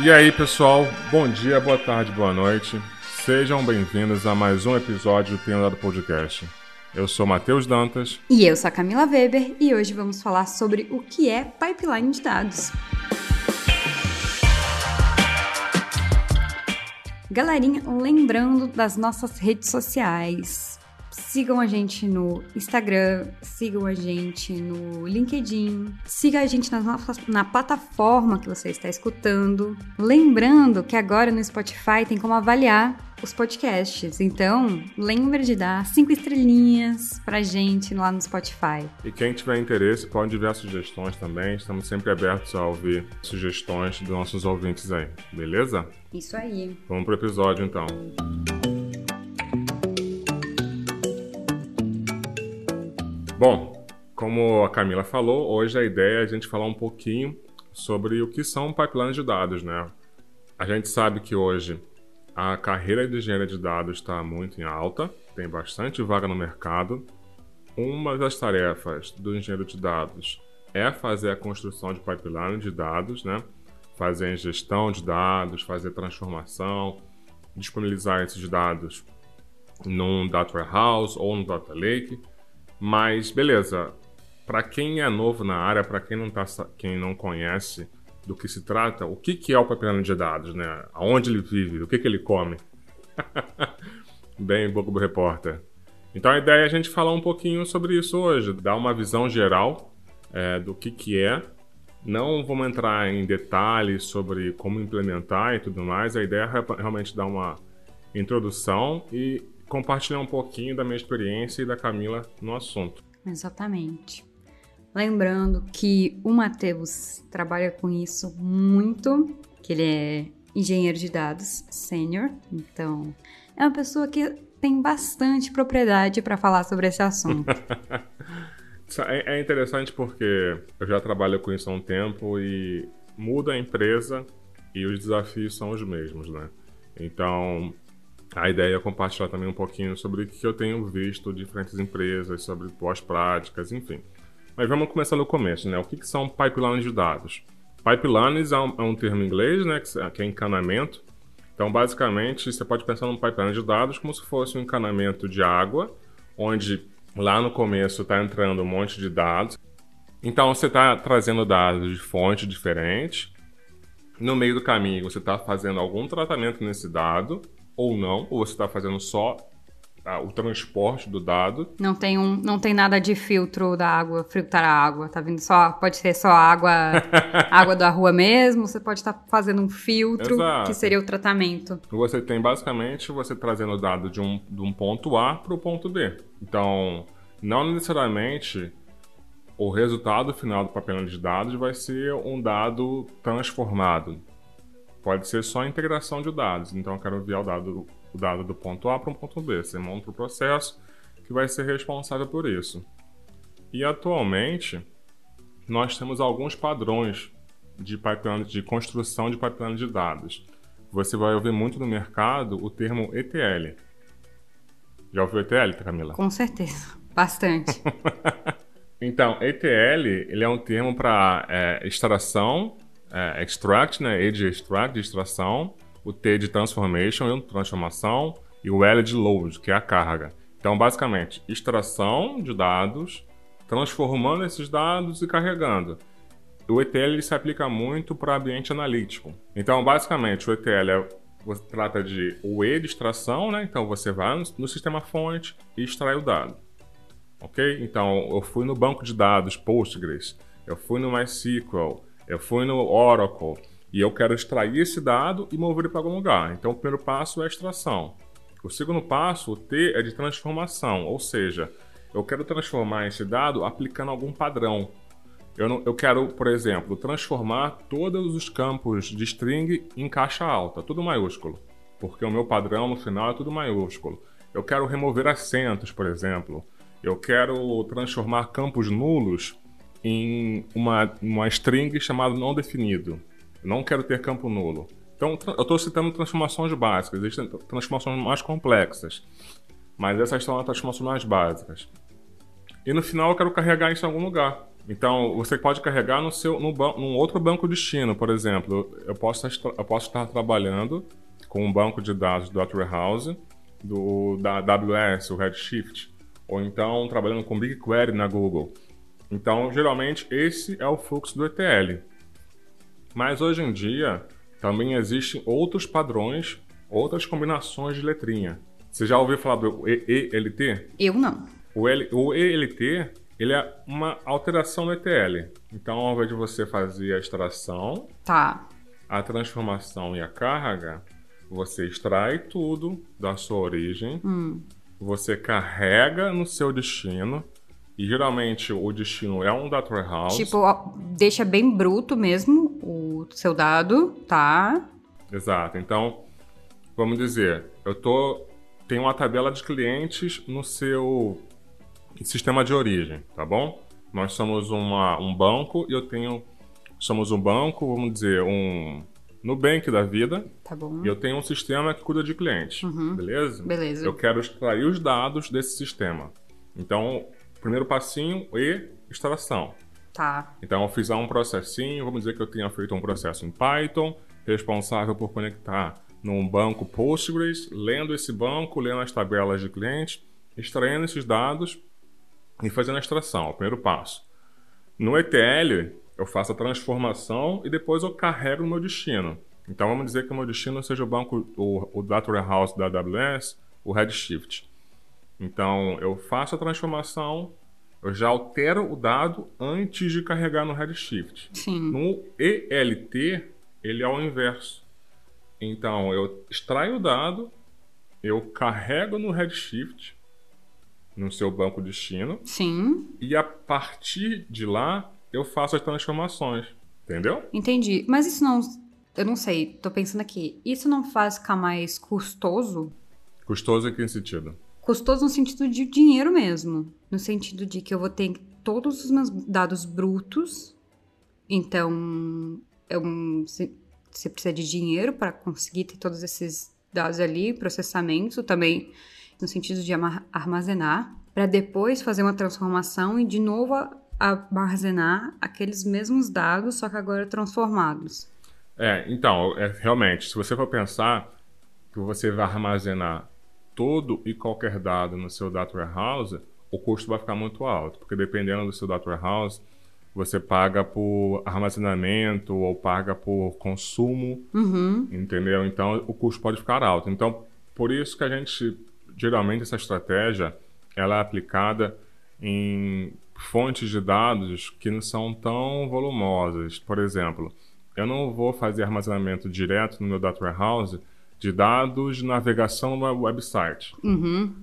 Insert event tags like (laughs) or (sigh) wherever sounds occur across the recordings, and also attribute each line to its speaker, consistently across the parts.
Speaker 1: E aí, pessoal, bom dia, boa tarde, boa noite. Sejam bem-vindos a mais um episódio do Tenho Dado Podcast. Eu sou Matheus Dantas.
Speaker 2: E eu sou a Camila Weber e hoje vamos falar sobre o que é pipeline de dados. Galerinha, lembrando das nossas redes sociais. Sigam a gente no Instagram, sigam a gente no LinkedIn, siga a gente na, na plataforma que você está escutando. Lembrando que agora no Spotify tem como avaliar os podcasts. Então, lembre de dar cinco estrelinhas pra gente lá no Spotify.
Speaker 1: E quem tiver interesse pode enviar sugestões também. Estamos sempre abertos a ouvir sugestões dos nossos ouvintes aí, beleza?
Speaker 2: Isso aí.
Speaker 1: Vamos pro episódio então. Bom, como a Camila falou, hoje a ideia é a gente falar um pouquinho sobre o que são pipelines de dados, né? A gente sabe que hoje a carreira de engenharia de dados está muito em alta, tem bastante vaga no mercado. Uma das tarefas do engenheiro de dados é fazer a construção de pipeline de dados, né? fazer a ingestão de dados, fazer transformação, disponibilizar esses dados num data warehouse ou no data lake mas beleza, para quem é novo na área, para quem não tá, quem não conhece do que se trata, o que, que é o pipeline de dados, né? Aonde ele vive, o que, que ele come? (laughs) Bem, Bobo Repórter. Então a ideia é a gente falar um pouquinho sobre isso hoje, dar uma visão geral é, do que, que é. Não vamos entrar em detalhes sobre como implementar e tudo mais. A ideia é realmente dar uma introdução e compartilhar um pouquinho da minha experiência e da Camila no assunto.
Speaker 2: Exatamente. Lembrando que o Matheus trabalha com isso muito, que ele é engenheiro de dados sênior, então é uma pessoa que tem bastante propriedade para falar sobre esse assunto. (laughs)
Speaker 1: É, é interessante porque eu já trabalho com isso há um tempo e muda a empresa e os desafios são os mesmos, né? Então, a ideia é compartilhar também um pouquinho sobre o que eu tenho visto de diferentes empresas, sobre boas práticas, enfim. Mas vamos começar no começo, né? O que, que são pipelines de dados? Pipelines é um, é um termo em inglês, né? Que é encanamento. Então, basicamente, você pode pensar num pipeline de dados como se fosse um encanamento de água, onde lá no começo está entrando um monte de dados. Então, você está trazendo dados de fontes diferentes. No meio do caminho, você está fazendo algum tratamento nesse dado ou não, ou você está fazendo só ah, o transporte do dado.
Speaker 2: Não tem, um, não tem nada de filtro da água, filtrar a água, tá vindo só, pode ser só água, (laughs) água da rua mesmo, você pode estar tá fazendo um filtro, Exato. que seria o tratamento.
Speaker 1: Você tem basicamente você trazendo o dado de um, de um ponto A para o ponto B. Então, não necessariamente o resultado final do papel de dados vai ser um dado transformado. Pode ser só integração de dados. Então, eu quero enviar o dado, o dado do ponto A para um ponto B. Você monta o processo que vai ser responsável por isso. E atualmente, nós temos alguns padrões de pipeline de construção de pipeline de dados. Você vai ouvir muito no mercado o termo ETL. Já ouviu ETL, Camila?
Speaker 2: Com certeza, bastante. (laughs)
Speaker 1: então, ETL ele é um termo para é, extração é, extract, né? E de extract, de extração, o T de transformation, transformação, e o L de load, que é a carga. Então, basicamente, extração de dados, transformando esses dados e carregando. O ETL se aplica muito para ambiente analítico. Então, basicamente, o ETL é, você trata de o E de extração, né? Então, você vai no, no sistema fonte e extrai o dado. Ok? Então, eu fui no banco de dados Postgres, eu fui no MySQL, eu fui no Oracle e eu quero extrair esse dado e mover ele para algum lugar. Então, o primeiro passo é a extração. O segundo passo, o T, é de transformação, ou seja, eu quero transformar esse dado aplicando algum padrão. Eu, não, eu quero, por exemplo, transformar todos os campos de string em caixa alta, tudo maiúsculo, porque o meu padrão no final é tudo maiúsculo. Eu quero remover acentos, por exemplo. Eu quero transformar campos nulos em uma, uma string chamada não definido. Não quero ter campo nulo. Então, eu estou citando transformações básicas, existem transformações mais complexas, mas essas são as transformações mais básicas. E no final eu quero carregar isso em algum lugar. Então, você pode carregar no seu, no num outro banco destino, por exemplo. Eu posso, eu posso estar trabalhando com um banco de dados do Warehouse, do, da AWS, o Redshift, ou então trabalhando com BigQuery na Google. Então, geralmente, esse é o fluxo do ETL. Mas hoje em dia, também existem outros padrões, outras combinações de letrinha. Você já ouviu falar do ELT?
Speaker 2: Eu não.
Speaker 1: O, L, o ELT ele é uma alteração no ETL. Então, ao invés de você fazer a extração,
Speaker 2: tá.
Speaker 1: a transformação e a carga, você extrai tudo da sua origem,
Speaker 2: hum.
Speaker 1: você carrega no seu destino, e geralmente o destino é um data warehouse.
Speaker 2: Tipo, deixa bem bruto mesmo o seu dado, tá?
Speaker 1: Exato. Então, vamos dizer, eu tô tenho uma tabela de clientes no seu sistema de origem, tá bom? Nós somos uma, um banco e eu tenho. Somos um banco, vamos dizer, um Nubank da vida.
Speaker 2: Tá bom.
Speaker 1: E eu tenho um sistema que cuida de clientes.
Speaker 2: Uhum.
Speaker 1: Beleza?
Speaker 2: Beleza.
Speaker 1: Eu quero extrair os dados desse sistema. Então, primeiro passinho e extração.
Speaker 2: Tá.
Speaker 1: Então, eu fiz um processinho, vamos dizer que eu tenha feito um processo em Python, responsável por conectar num banco Postgres, lendo esse banco, lendo as tabelas de clientes, extraindo esses dados e fazendo a extração, o primeiro passo. No ETL, eu faço a transformação e depois eu carrego no meu destino. Então vamos dizer que o meu destino seja o banco, o, o Data Warehouse da AWS, o Redshift. Então eu faço a transformação, eu já altero o dado antes de carregar no Redshift.
Speaker 2: Sim.
Speaker 1: No ELT, ele é o inverso. Então eu extraio o dado, eu carrego no Redshift, no seu banco destino.
Speaker 2: Sim.
Speaker 1: E a partir de lá, eu faço as transformações. Entendeu?
Speaker 2: Entendi. Mas isso não. Eu não sei, tô pensando aqui. Isso não faz ficar mais custoso?
Speaker 1: Custoso em que sentido?
Speaker 2: Custoso no sentido de dinheiro mesmo. No sentido de que eu vou ter todos os meus dados brutos. Então, é você precisa de dinheiro para conseguir ter todos esses dados ali, processamento também no sentido de armazenar, para depois fazer uma transformação e de novo armazenar aqueles mesmos dados, só que agora transformados.
Speaker 1: É, então, é, realmente, se você for pensar que você vai armazenar todo e qualquer dado no seu data warehouse, o custo vai ficar muito alto, porque dependendo do seu data warehouse, você paga por armazenamento ou paga por consumo,
Speaker 2: uhum.
Speaker 1: entendeu? Então o custo pode ficar alto. Então por isso que a gente geralmente essa estratégia ela é aplicada em fontes de dados que não são tão volumosas. Por exemplo, eu não vou fazer armazenamento direto no meu data warehouse de dados de navegação no website.
Speaker 2: Uhum.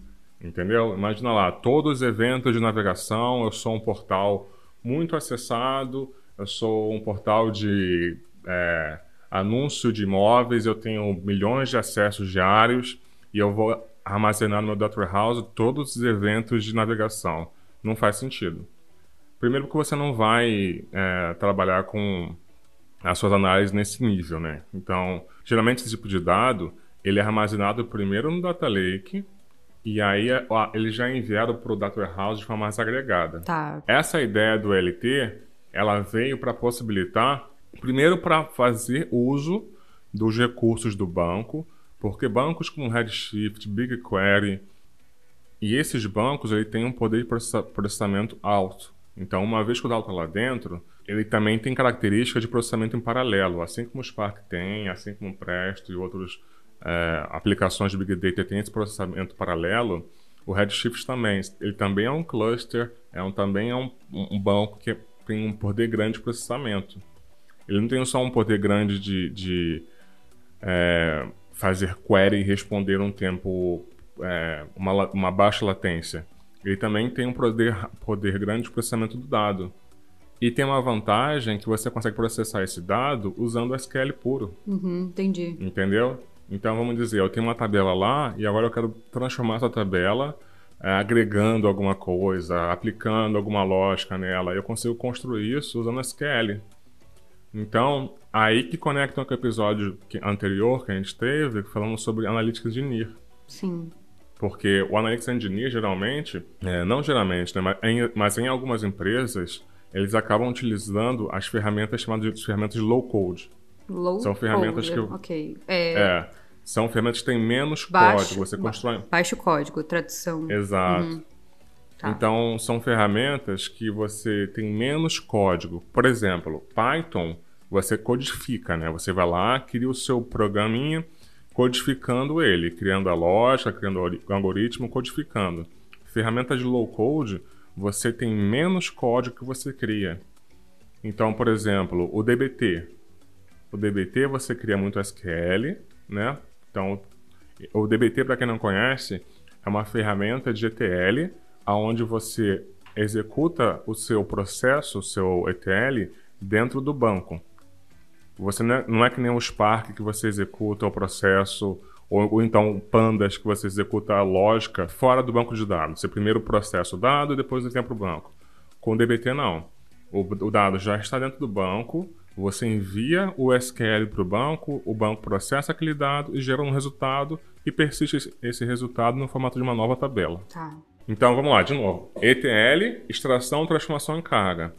Speaker 1: Entendeu? Imagina lá, todos os eventos de navegação, eu sou um portal muito acessado, eu sou um portal de é, anúncio de imóveis, eu tenho milhões de acessos diários e eu vou armazenar no meu data warehouse todos os eventos de navegação. Não faz sentido. Primeiro porque você não vai é, trabalhar com as suas análises nesse nível, né? Então, geralmente esse tipo de dado, ele é armazenado primeiro no Data Lake, e aí ele já é enviado para o Data Warehouse de forma mais agregada.
Speaker 2: Tá.
Speaker 1: Essa ideia do LT, ela veio para possibilitar, primeiro para fazer uso dos recursos do banco, porque bancos como Redshift, BigQuery e esses bancos ele tem um poder de processamento alto. Então, uma vez que o dado está lá dentro, ele também tem características de processamento em paralelo, assim como o Spark tem, assim como o Presto e outros é, aplicações de Big Data têm esse processamento paralelo, o Redshift também. Ele também é um cluster, é um, também é um, um banco que tem um poder grande de processamento. Ele não tem só um poder grande de, de é, fazer query e responder um tempo, é, uma, uma baixa latência. Ele também tem um poder, poder grande de processamento do dado. E tem uma vantagem que você consegue processar esse dado usando SQL puro.
Speaker 2: Uhum, entendi.
Speaker 1: Entendeu? Então vamos dizer, eu tenho uma tabela lá e agora eu quero transformar essa tabela é, agregando alguma coisa, aplicando alguma lógica nela. Eu consigo construir isso usando SQL. Então, aí que conecta com o episódio anterior que a gente teve, falando sobre Analytics Engineer.
Speaker 2: Sim.
Speaker 1: Porque o Analytics Engineer, geralmente, é, não geralmente, né, mas, em, mas em algumas empresas, eles acabam utilizando as ferramentas chamadas de ferramentas low code.
Speaker 2: Low
Speaker 1: São ferramentas
Speaker 2: code,
Speaker 1: que-
Speaker 2: Ok. É,
Speaker 1: É, são ferramentas que têm menos
Speaker 2: baixo,
Speaker 1: código. Você constrói.
Speaker 2: Baixo código, tradução.
Speaker 1: Exato.
Speaker 2: Tá.
Speaker 1: Então, são ferramentas que você tem menos código. Por exemplo, Python, você codifica, né? Você vai lá, cria o seu programinha, codificando ele, criando a lógica, criando o algoritmo, codificando. Ferramentas de low code, você tem menos código que você cria. Então, por exemplo, o DBT. O DBT você cria muito SQL, né? Então, o DBT, para quem não conhece, é uma ferramenta de ETL onde você executa o seu processo, o seu ETL, dentro do banco. Você não é, não é que nem o Spark que você executa o processo, ou, ou então Pandas que você executa a lógica fora do banco de dados. Você primeiro processa o dado e depois envia para o banco. Com o DBT, não. O, o dado já está dentro do banco, você envia o SQL para o banco, o banco processa aquele dado e gera um resultado e persiste esse- esse resultado no formato de uma nova tabela.
Speaker 2: Tá.
Speaker 1: Então vamos lá, de novo. ETL, extração, transformação em carga.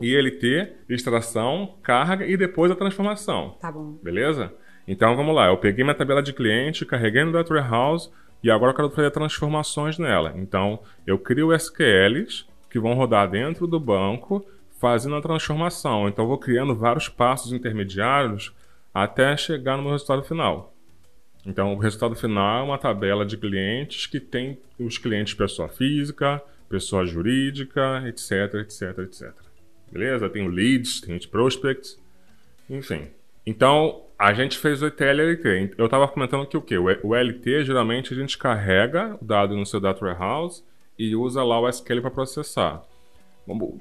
Speaker 1: ILT, extração, carga e depois a transformação.
Speaker 2: Tá bom.
Speaker 1: Beleza? Então vamos lá. Eu peguei minha tabela de cliente, carreguei no Data Warehouse e agora eu quero fazer transformações nela. Então eu crio SQLs que vão rodar dentro do banco fazendo a transformação. Então eu vou criando vários passos intermediários até chegar no meu resultado final. Então, o resultado final é uma tabela de clientes que tem os clientes pessoa física, pessoa jurídica, etc, etc, etc. Beleza? Tem leads, tem os prospects, enfim. Então, a gente fez o ETL e LT. Eu estava comentando que o quê? O LT, geralmente, a gente carrega o dado no seu Data Warehouse e usa lá o SQL para processar.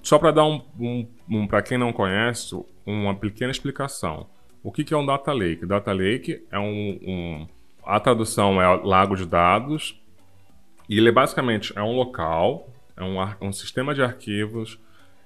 Speaker 1: Só para dar um, um, um para quem não conhece, uma pequena explicação. O que, que é um data lake? Data lake é um, um- a tradução é lago de dados e ele basicamente é um local, é um, um sistema de arquivos.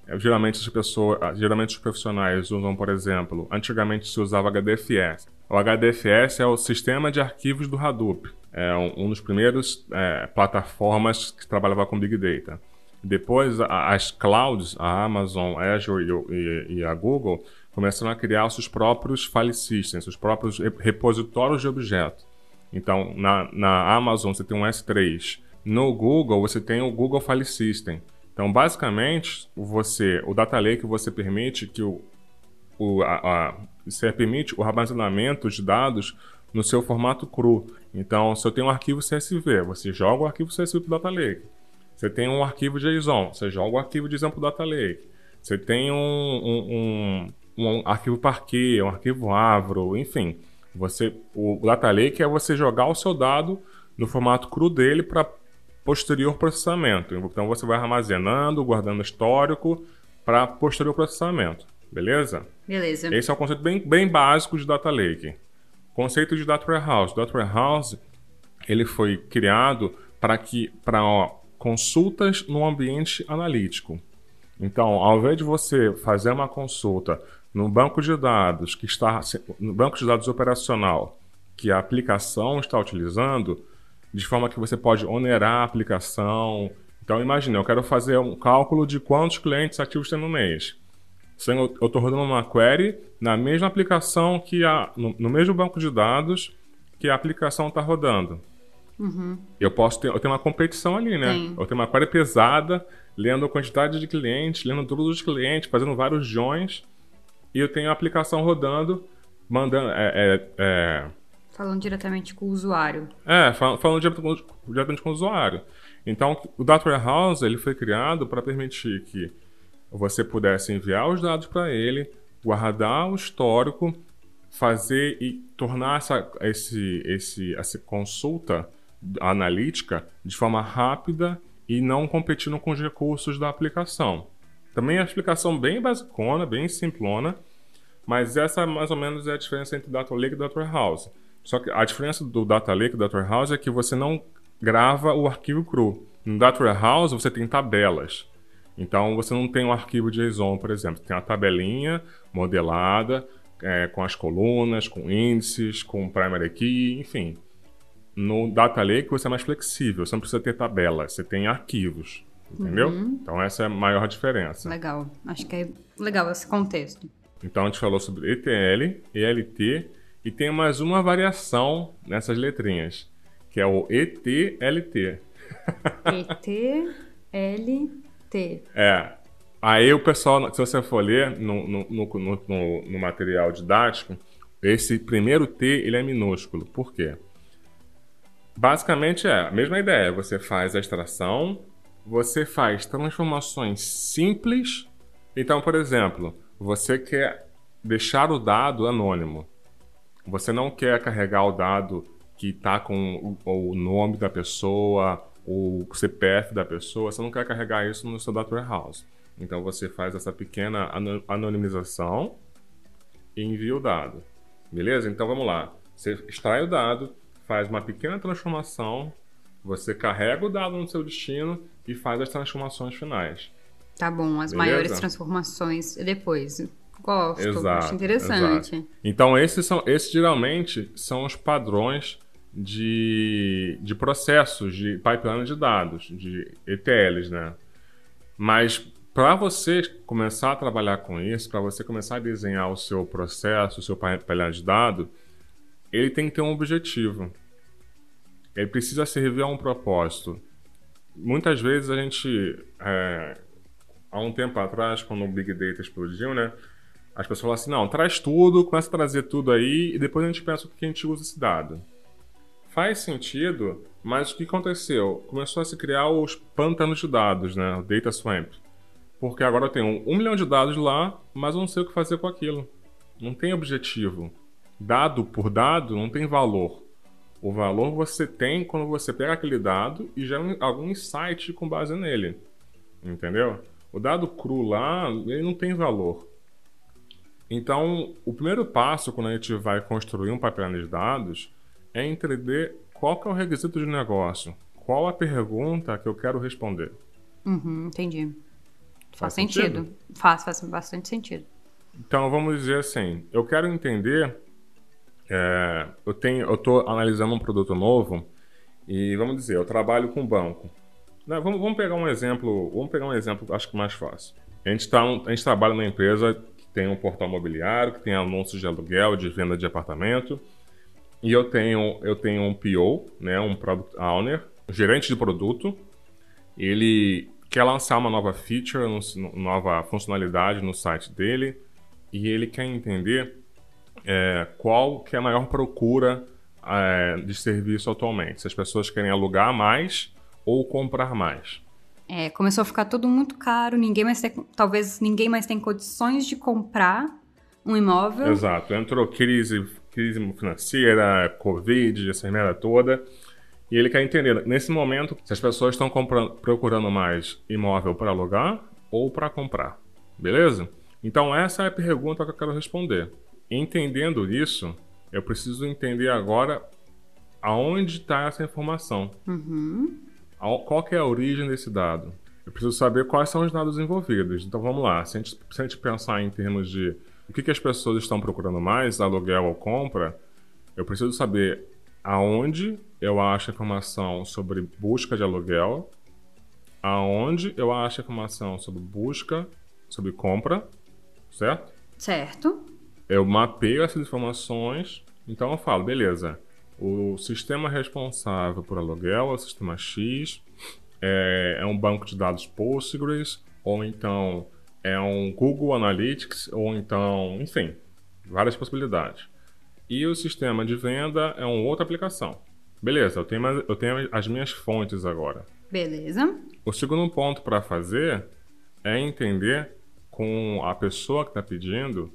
Speaker 1: É, geralmente as pessoas, geralmente os profissionais usam, por exemplo, antigamente se usava HDFS. O HDFS é o sistema de arquivos do Hadoop. É um, um dos primeiros é, plataformas que trabalhava com Big Data. Depois, a- as clouds, a Amazon, Azure e e, e a Google, começaram a criar seus próprios file systems, seus próprios re- repositórios de objetos. Então, na, na Amazon você tem um S3. No Google você tem o Google File System. Então, basicamente, você, o Data Lake você permite que o, o, a, a- você permite o armazenamento de dados no seu formato cru. Então, se eu tenho um arquivo CSV, você joga o arquivo CSV para o Data Lake. Você tem um arquivo JSON, você joga o arquivo JSON para o Data Lake. Você tem um, um, um, um arquivo Parquet, um arquivo Avro, enfim. Você, o Data Lake é você jogar o seu dado no formato cru dele para posterior processamento. Então você vai armazenando, guardando histórico para posterior processamento. Beleza?
Speaker 2: Beleza.
Speaker 1: Esse é um conceito bem, bem básico de Data Lake. Conceito de Data Warehouse. Data Warehouse ele foi criado para que para consultas no ambiente analítico. Então, ao invés de você fazer uma consulta no banco de dados que está no banco de dados operacional que a aplicação está utilizando, de forma que você pode onerar a aplicação. Então, imagine, eu quero fazer um cálculo de quantos clientes ativos tem no mês. Eu estou rodando uma query na mesma aplicação que a, no, no mesmo banco de dados que a aplicação está rodando. Eu posso ter, eu tenho uma competição ali, né?
Speaker 2: Tem.
Speaker 1: Eu tenho uma query pesada, lendo a quantidade de clientes, lendo todos os clientes, fazendo vários joins, e eu tenho a aplicação rodando, mandando, é, é, é,
Speaker 2: Falando diretamente com o usuário.
Speaker 1: é, fal- falando diretamente com o usuário. Então, o Data Warehouse ele foi criado para permitir que você pudesse enviar os dados para ele, guardar o histórico, fazer e tornar essa, esse, esse, essa consulta analítica de forma rápida e não competindo com os recursos da aplicação. Também é uma explicação bem basicona, bem simplona, mas essa mais ou menos é a diferença entre Data Lake e Data Warehouse. Só que a diferença do Data Lake e Data Warehouse é que você não grava o arquivo cru. No Data Warehouse você tem tabelas. Então você não tem um arquivo JSON, por exemplo. Tem uma tabelinha modelada é, com as colunas, com índices, com primary key, enfim. No Data Lake você é mais flexível, você não precisa ter tabelas, você tem arquivos. Entendeu? Uhum. Então essa é a maior diferença.
Speaker 2: Legal. Acho que é legal esse contexto.
Speaker 1: Então a gente falou sobre ETL, ELT e tem mais uma variação nessas letrinhas, que é o ETLT.
Speaker 2: ETLT.
Speaker 1: É. Aí o pessoal, se você for ler no, no, no, no, no material didático, esse primeiro T ele é minúsculo. Por quê? Basicamente é a mesma ideia. Você faz a extração, você faz transformações simples. Então, por exemplo, você quer deixar o dado anônimo. Você não quer carregar o dado que está com o, o, nome da pessoa, o CPF da pessoa. Você não quer carregar isso no seu data warehouse. Então você faz essa pequena anonimização e envia o dado. Beleza? Então vamos lá. Você extrai o dado, faz uma pequena transformação, você carrega o dado no seu destino e faz as transformações finais.
Speaker 2: Tá bom, as Beleza? maiores transformações depois. Gosto, exato, acho interessante. Exato.
Speaker 1: Então, esses, são, esses geralmente são os padrões de, de processos de pipeline de dados, de ETLs, né? Mas para você começar a trabalhar com isso, para você começar a desenhar o seu processo, o seu pipeline de dados, ele tem que ter um objetivo. Ele precisa servir a um propósito. Muitas vezes a gente, é, há um tempo atrás, quando o Big Data explodiu, né? As pessoas falam assim, não, traz tudo, começa a trazer tudo aí e depois a gente pensa o que a gente usa esse dado. Faz sentido, mas o que aconteceu? Começou a se criar os pântanos de dados, né? O Data Swamp. Porque agora eu tenho um milhão de dados lá, mas eu não sei o que fazer com aquilo. Não tem objetivo. Dado por dado não tem valor. O valor você tem quando você pega aquele dado e gera algum insight com base nele. Entendeu? O dado cru lá, ele não tem valor. Então, o primeiro passo quando a gente vai construir um pipeline de dados é entender qual que é o requisito de negócio, qual a pergunta que eu quero responder.
Speaker 2: Uhum, entendi. Faz, faz sentido? sentido? Faz, faz bastante sentido.
Speaker 1: Então, vamos dizer assim, eu quero entender é, eu tenho, eu estou analisando um produto novo e vamos dizer, eu trabalho com banco. Né, vamos, vamos, pegar um exemplo, vamos pegar um exemplo, acho que mais fácil. A gente, tá, a gente trabalha numa empresa tem um portal imobiliário, que tem anúncios de aluguel, de venda de apartamento, e eu tenho, eu tenho um PO, né, um Product Owner, gerente de produto. Ele quer lançar uma nova feature, nova funcionalidade no site dele, e ele quer entender é, qual que é a maior procura é, de serviço atualmente. Se as pessoas querem alugar mais ou comprar mais.
Speaker 2: É, começou a ficar tudo muito caro, ninguém mais tem, talvez ninguém mais tem condições de comprar um imóvel.
Speaker 1: Exato, entrou crise, crise financeira, Covid, essa merda toda. E ele quer entender, nesse momento, se as pessoas estão procurando mais imóvel para alugar ou para comprar. Beleza? Então, essa é a pergunta que eu quero responder. Entendendo isso, eu preciso entender agora aonde está essa informação.
Speaker 2: Uhum.
Speaker 1: Qual que é a origem desse dado? Eu preciso saber quais são os dados envolvidos. Então vamos lá. Se a gente, se a gente pensar em termos de o que, que as pessoas estão procurando mais, aluguel ou compra, eu preciso saber aonde eu acho informação sobre busca de aluguel, aonde eu acho informação sobre busca, sobre compra, certo?
Speaker 2: Certo
Speaker 1: eu mapeio essas informações, então eu falo, beleza, o sistema responsável por aluguel é o sistema X, é, é um banco de dados Postgres, ou então é um Google Analytics, ou então, enfim, várias possibilidades. E o sistema de venda é uma outra aplicação. Beleza, eu tenho, eu tenho as minhas fontes agora.
Speaker 2: Beleza.
Speaker 1: O segundo ponto para fazer é entender com a pessoa que está pedindo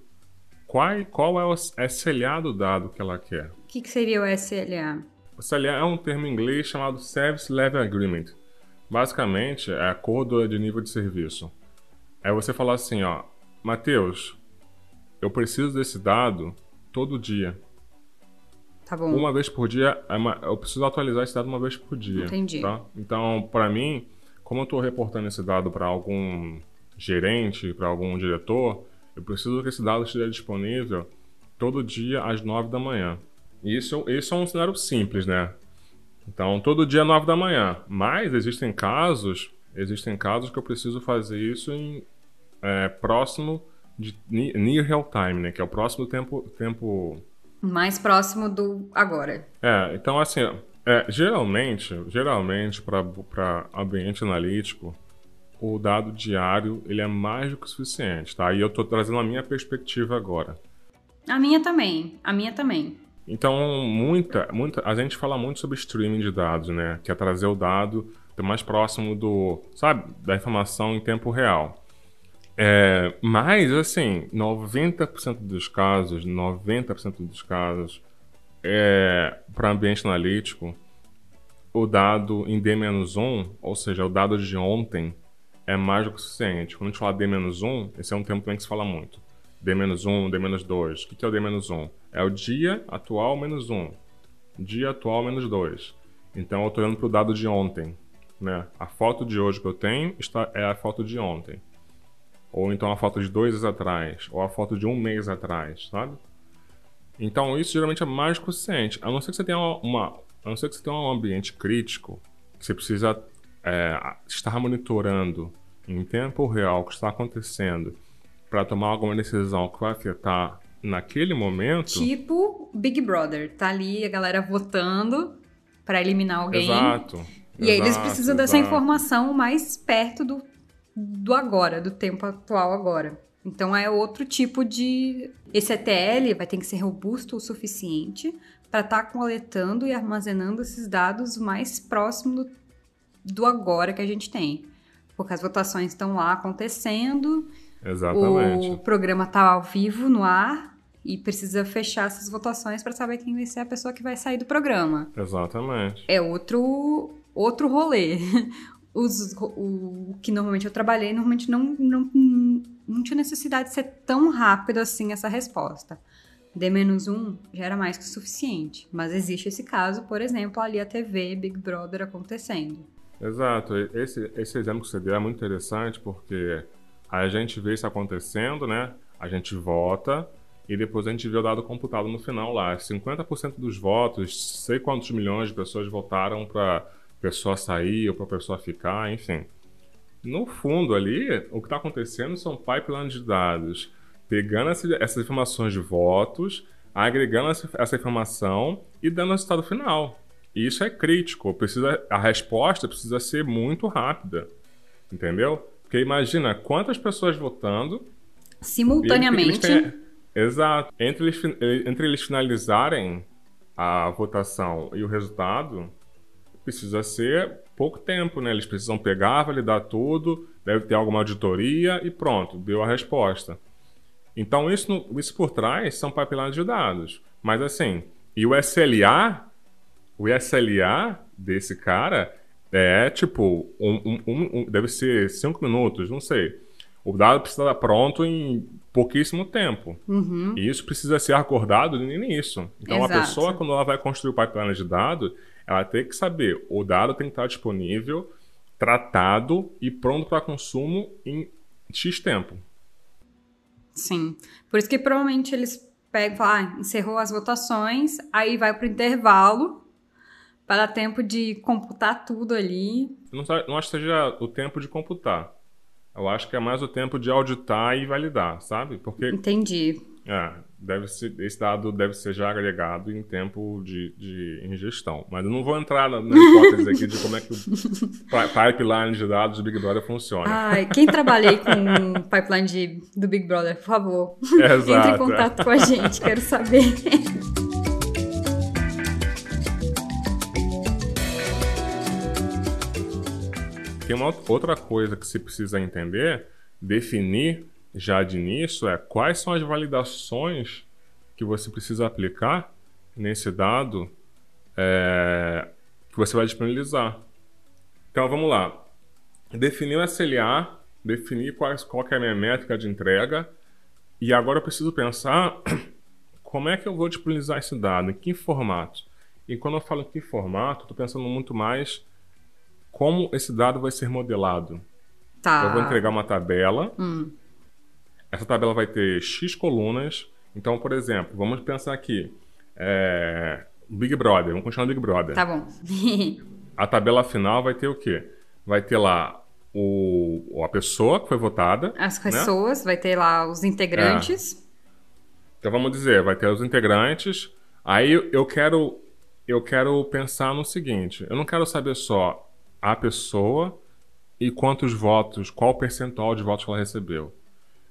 Speaker 1: qual, qual é o SLA do dado que ela quer.
Speaker 2: O que, que seria o SLA?
Speaker 1: O SLA é um termo em inglês chamado Service Level Agreement. Basicamente, é acordo de nível de serviço. É você falar assim, ó, Matheus, eu preciso desse dado todo dia.
Speaker 2: Tá bom.
Speaker 1: Uma vez por dia, é eu preciso atualizar esse dado uma vez por dia.
Speaker 2: Entendi.
Speaker 1: Tá? Então, para mim, como eu estou reportando esse dado para algum gerente, para algum diretor, eu preciso que esse dado esteja disponível todo dia às 9 da manhã. Isso, isso é um cenário simples, né? Então, todo dia às 9 da manhã. Mas existem casos Existem casos que eu preciso fazer isso em é, próximo de near real time, né? Que é o próximo tempo, tempo
Speaker 2: mais próximo do agora.
Speaker 1: É, então assim, é, geralmente, geralmente para ambiente analítico, o dado diário ele é mais do que o suficiente, tá? E eu estou trazendo a minha perspectiva agora.
Speaker 2: A minha também, a minha também.
Speaker 1: Então, muita, muita, a gente fala muito sobre streaming de dados, né? Que é trazer o dado mais próximo do, sabe, da informação em tempo real. É, mas, assim, 90% dos casos, 90% dos casos, é, para ambiente analítico, o dado em D-1, ou seja, o dado de ontem, é mais do que suficiente. Quando a gente fala D-1, esse é um termo também que se fala muito. D-1, D-2. O que é o D-1? É o dia atual menos 1. Dia atual menos 2. Então eu estou olhando para o dado de ontem. Né? A foto de hoje que eu tenho está, é a foto de ontem. Ou então a foto de dois anos atrás, ou a foto de um mês atrás, sabe? Então isso geralmente é mais que suficiente. A não ser que você tenha uma, a não ser que você tenha um ambiente crítico, que você precisa é, estar monitorando em tempo real o que está acontecendo para tomar alguma decisão que vai afetar naquele momento.
Speaker 2: Tipo Big Brother, tá ali a galera votando para eliminar alguém.
Speaker 1: Exato.
Speaker 2: E exato, aí eles precisam exato. dessa informação mais perto do do agora, do tempo atual agora. Então é outro tipo de. Esse ETL vai ter que ser robusto o suficiente para estar tá coletando e armazenando esses dados mais próximo do, do agora que a gente tem. Porque as votações estão lá acontecendo.
Speaker 1: Exatamente.
Speaker 2: O programa está ao vivo no ar e precisa fechar essas votações para saber quem vai ser a pessoa que vai sair do programa.
Speaker 1: Exatamente.
Speaker 2: É outro outro rolê (laughs) os, o, que normalmente eu trabalhei, normalmente não, não, não tinha necessidade de ser tão rápido assim essa resposta. D-1 já era mais que o suficiente. Mas existe esse caso, por exemplo, ali a TV, Big Brother acontecendo.
Speaker 1: Exato. Esse, esse exemplo que você deu é muito interessante porque a gente vê isso acontecendo, né? A gente vota e depois a gente vê o dado computado no final lá. 50% dos votos, sei quantos milhões de pessoas votaram para pessoa sair ou para a pessoa ficar, enfim. No fundo ali, o que está acontecendo são pipelines de dados, pegando essas informações de votos, agregando essa informação e dando o resultado final. E isso é crítico, precisa, a resposta precisa ser muito rápida, entendeu? Porque imagina quantas pessoas votando
Speaker 2: simultaneamente.
Speaker 1: Exato. Entre eles, entre eles finalizarem a votação e o resultado, precisa ser pouco tempo, né? Eles precisam pegar, validar tudo, deve ter alguma auditoria e pronto, deu a resposta. Então, isso, isso por trás são pipelines de dados. Mas assim, e o SLA, o SLA desse cara é tipo, um, um, um, deve ser cinco minutos, não sei. O dado precisa estar pronto em pouquíssimo tempo.
Speaker 2: Uhum.
Speaker 1: E isso precisa ser acordado no início. Então, Exato. a pessoa, quando ela vai construir o pipeline de dados, ela tem que saber, o dado tem que estar disponível, tratado e pronto para consumo em X tempo.
Speaker 2: Sim. Por isso que provavelmente eles pegam, ah, encerrou as votações, aí vai para o intervalo para dar tempo de computar tudo ali.
Speaker 1: Não, não acho que seja o tempo de computar. Eu acho que é mais o tempo de auditar e validar, sabe? Porque.
Speaker 2: Entendi.
Speaker 1: É, deve ser, esse dado deve ser já agregado em tempo de, de ingestão. Mas eu não vou entrar na, na hipótese aqui de como é que o (laughs) pipeline de dados do Big Brother funciona.
Speaker 2: Ai, quem trabalhei com pipeline de, do Big Brother, por favor,
Speaker 1: Exato. (laughs)
Speaker 2: entre em contato com a gente, quero saber. (laughs)
Speaker 1: Tem uma outra coisa que se precisa entender, definir já de início é quais são as validações que você precisa aplicar nesse dado é, que você vai disponibilizar. Então vamos lá. Definir o SLA, definir qual, qual é a minha métrica de entrega, e agora eu preciso pensar (clears throat) como é que eu vou disponibilizar esse dado, em que formato. E quando eu falo em que formato, estou pensando muito mais como esse dado vai ser modelado.
Speaker 2: Tá.
Speaker 1: Eu vou entregar uma tabela
Speaker 2: hum.
Speaker 1: Essa tabela vai ter X colunas. Então, por exemplo, vamos pensar aqui. É... Big Brother, vamos continuar no Big Brother.
Speaker 2: Tá bom. (laughs)
Speaker 1: a tabela final vai ter o quê? Vai ter lá o, a pessoa que foi votada.
Speaker 2: As né? pessoas, né? vai ter lá os integrantes. É.
Speaker 1: Então vamos dizer, vai ter os integrantes. Aí eu quero eu quero pensar no seguinte: eu não quero saber só a pessoa e quantos votos, qual percentual de votos ela recebeu.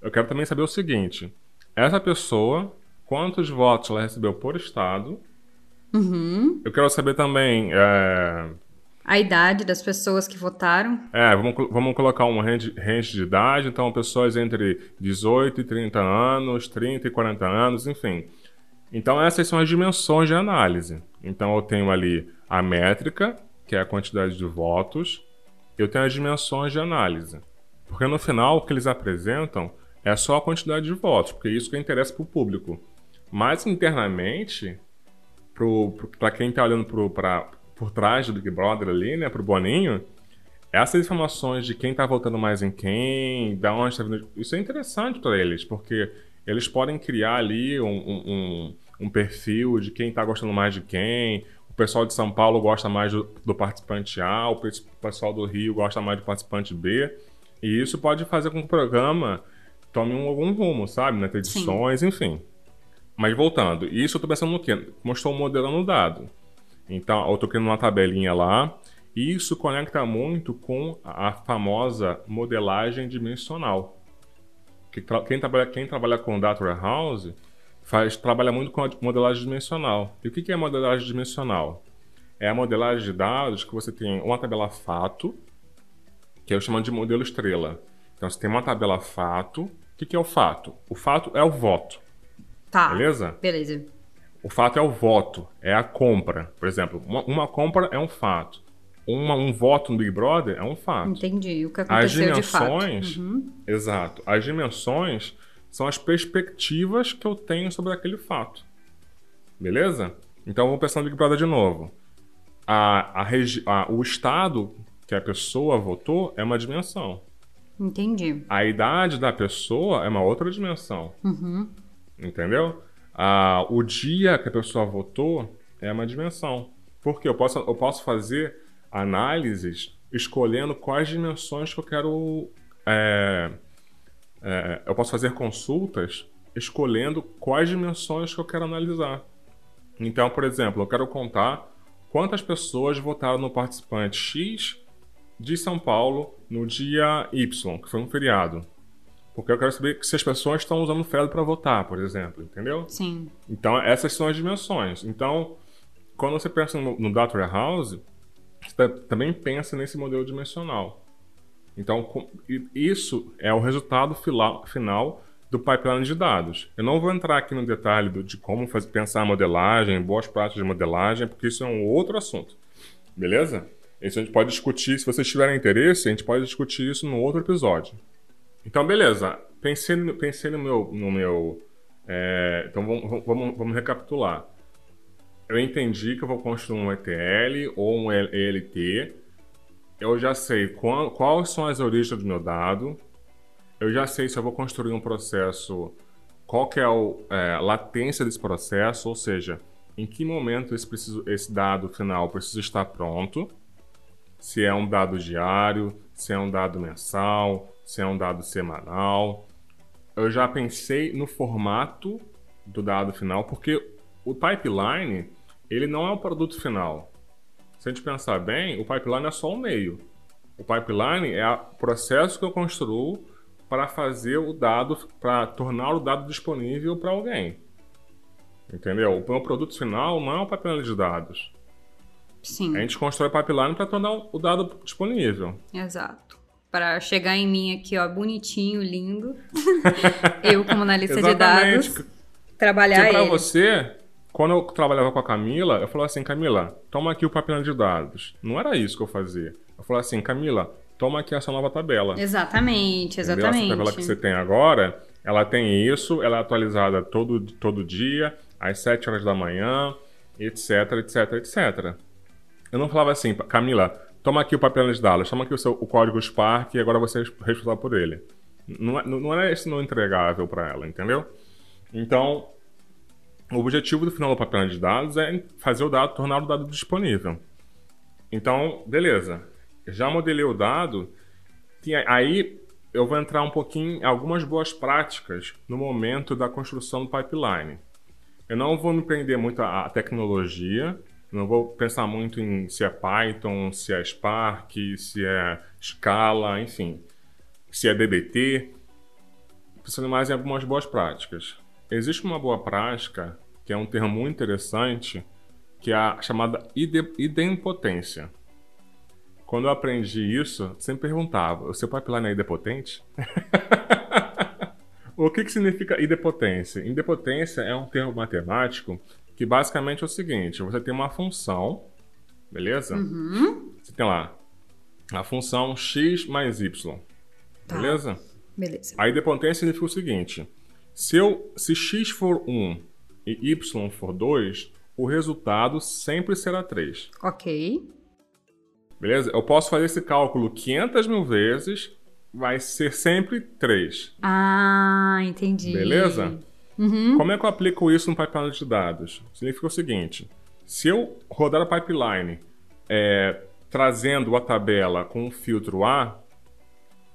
Speaker 1: Eu quero também saber o seguinte: essa pessoa, quantos votos ela recebeu por estado.
Speaker 2: Uhum.
Speaker 1: Eu quero saber também. É...
Speaker 2: A idade das pessoas que votaram.
Speaker 1: É, vamos, vamos colocar um range, range de idade, então pessoas entre 18 e 30 anos, 30 e 40 anos, enfim. Então essas são as dimensões de análise. Então eu tenho ali a métrica, que é a quantidade de votos, eu tenho as dimensões de análise. Porque no final o que eles apresentam é só a quantidade de votos, porque é isso que interessa para o público. Mas internamente, para quem está olhando pro, pra, por trás do Big Brother ali, né, para o Boninho, essas informações de quem está votando mais em quem, da onde está vindo, isso é interessante para eles, porque eles podem criar ali um, um, um perfil de quem está gostando mais de quem. O pessoal de São Paulo gosta mais do, do, participante A, o pessoal do Rio gosta mais do participante B. E isso pode fazer com que o programa tome um, algum rumo, sabe? Nas edições, Sim. enfim. Mas voltando, isso eu estou pensando no quê? Mostrou modelando o dado. Então, eu estou criando uma tabelinha lá. E isso conecta muito com a famosa modelagem dimensional. Que tra quem, trabalha, quem trabalha com Data Warehouse faz, trabalha muito com a modelagem dimensional. E o que é modelagem dimensional? É a modelagem de dados que você tem uma tabela fato, que eu chamo de modelo estrela. Então você tem uma tabela fato. O que é o fato? O fato é o voto.
Speaker 2: Tá.
Speaker 1: Beleza?
Speaker 2: Beleza.
Speaker 1: O fato é o voto, é a compra. Por exemplo, uma, uma compra é um fato uma, um voto no Big Brother é um fato.
Speaker 2: Entendi. O que aconteceu
Speaker 1: as dimensões,
Speaker 2: de fato. Uhum.
Speaker 1: Exato. As dimensões são as perspectivas que eu tenho sobre aquele fato. Beleza? Então vamos pensar no Big Brother de novo. A, a, a, o estado que a pessoa votou é uma dimensão.
Speaker 2: Entendi.
Speaker 1: A idade da pessoa é uma outra dimensão.
Speaker 2: Uhum.
Speaker 1: Entendeu? Ah, o dia que a pessoa votou é uma dimensão. Porque eu posso, eu posso fazer análises escolhendo quais dimensões que eu quero. É, é, eu posso fazer consultas escolhendo quais dimensões que eu quero analisar. Então, por exemplo, eu quero contar quantas pessoas votaram no participante X de São Paulo no dia Y, que foi um feriado. Porque eu quero saber se as pessoas estão usando feriado para votar, por exemplo, entendeu?
Speaker 2: Sim.
Speaker 1: Então, essas são as dimensões. Então, quando você pensa no, no Data Warehouse, você também pensa nesse modelo dimensional. Então, isso é o resultado final do pipeline de dados. Eu não vou entrar aqui no detalhe de como fazer, pensar a modelagem, boas práticas de modelagem, porque isso é um outro assunto. Beleza? Isso a gente pode discutir, se vocês tiverem interesse, a gente pode discutir isso no outro episódio. Então, beleza. Pensei, pensei no meu. No meu é, então, vamos, vamos, vamos recapitular eu entendi que eu vou construir um ETL ou um ELT. Eu já sei quais são as origens do meu dado. Eu já sei se eu vou construir um processo, qual que é a é, latência desse processo, ou seja, em que momento esse, preciso, esse dado final precisa estar pronto. Se é um dado diário, se é um dado mensal, se é um dado semanal. Eu já pensei no formato do dado final, porque o pipeline ele não é o produto final. Se a gente pensar bem, o pipeline é só um meio. O pipeline é o processo que eu construo para fazer o dado, para tornar o dado disponível para alguém. Entendeu? O meu produto final não é um pipeline de dados.
Speaker 2: Sim.
Speaker 1: A gente constrói pipeline para tornar o dado disponível.
Speaker 2: Exato. Para chegar em mim aqui, ó, bonitinho, lindo. (laughs) eu, como analista de dados, trabalhar
Speaker 1: que
Speaker 2: para
Speaker 1: você, quando eu trabalhava com a Camila, eu falava assim, Camila, toma aqui o papel de dados. Não era isso que eu fazia. Eu falava assim, Camila, toma aqui essa nova tabela.
Speaker 2: Exatamente, exatamente.
Speaker 1: Entendeu? Essa tabela que você tem agora, ela tem isso, ela é atualizada todo, todo dia, às 7 horas da manhã, etc, etc, etc. Eu não falava assim, Camila, toma aqui o papel de dados, toma aqui o, seu, o código Spark e agora você é responsável por ele. Não, é, não era esse não entregável para ela, entendeu? Então, o objetivo do final do papel de dados é fazer o dado, tornar o dado disponível. Então, beleza. Já modelei o dado aí eu vou entrar um pouquinho em algumas boas práticas no momento da construção do pipeline. Eu não vou me prender muito à tecnologia, não vou pensar muito em se é Python, se é Spark, se é Scala, enfim, se é DBT. Pensando mais em algumas boas práticas. Existe uma boa prática, que é um termo muito interessante, que é a chamada idempotência. Quando eu aprendi isso, sempre perguntava: o seu pipeline é idempotente? (laughs) o que, que significa idempotência? Idempotência é um termo matemático que basicamente é o seguinte: você tem uma função, beleza?
Speaker 2: Uhum.
Speaker 1: Você tem lá a função x mais y, tá. beleza?
Speaker 2: Beleza.
Speaker 1: A idempotência significa o seguinte: se, eu, se x for 1 e y for 2, o resultado sempre será 3.
Speaker 2: Ok.
Speaker 1: Beleza? Eu posso fazer esse cálculo 500 mil vezes, vai ser sempre 3.
Speaker 2: Ah, entendi.
Speaker 1: Beleza?
Speaker 2: Uhum.
Speaker 1: Como é que eu aplico isso no pipeline de dados? Significa o seguinte: se eu rodar a pipeline é, trazendo a tabela com o filtro A,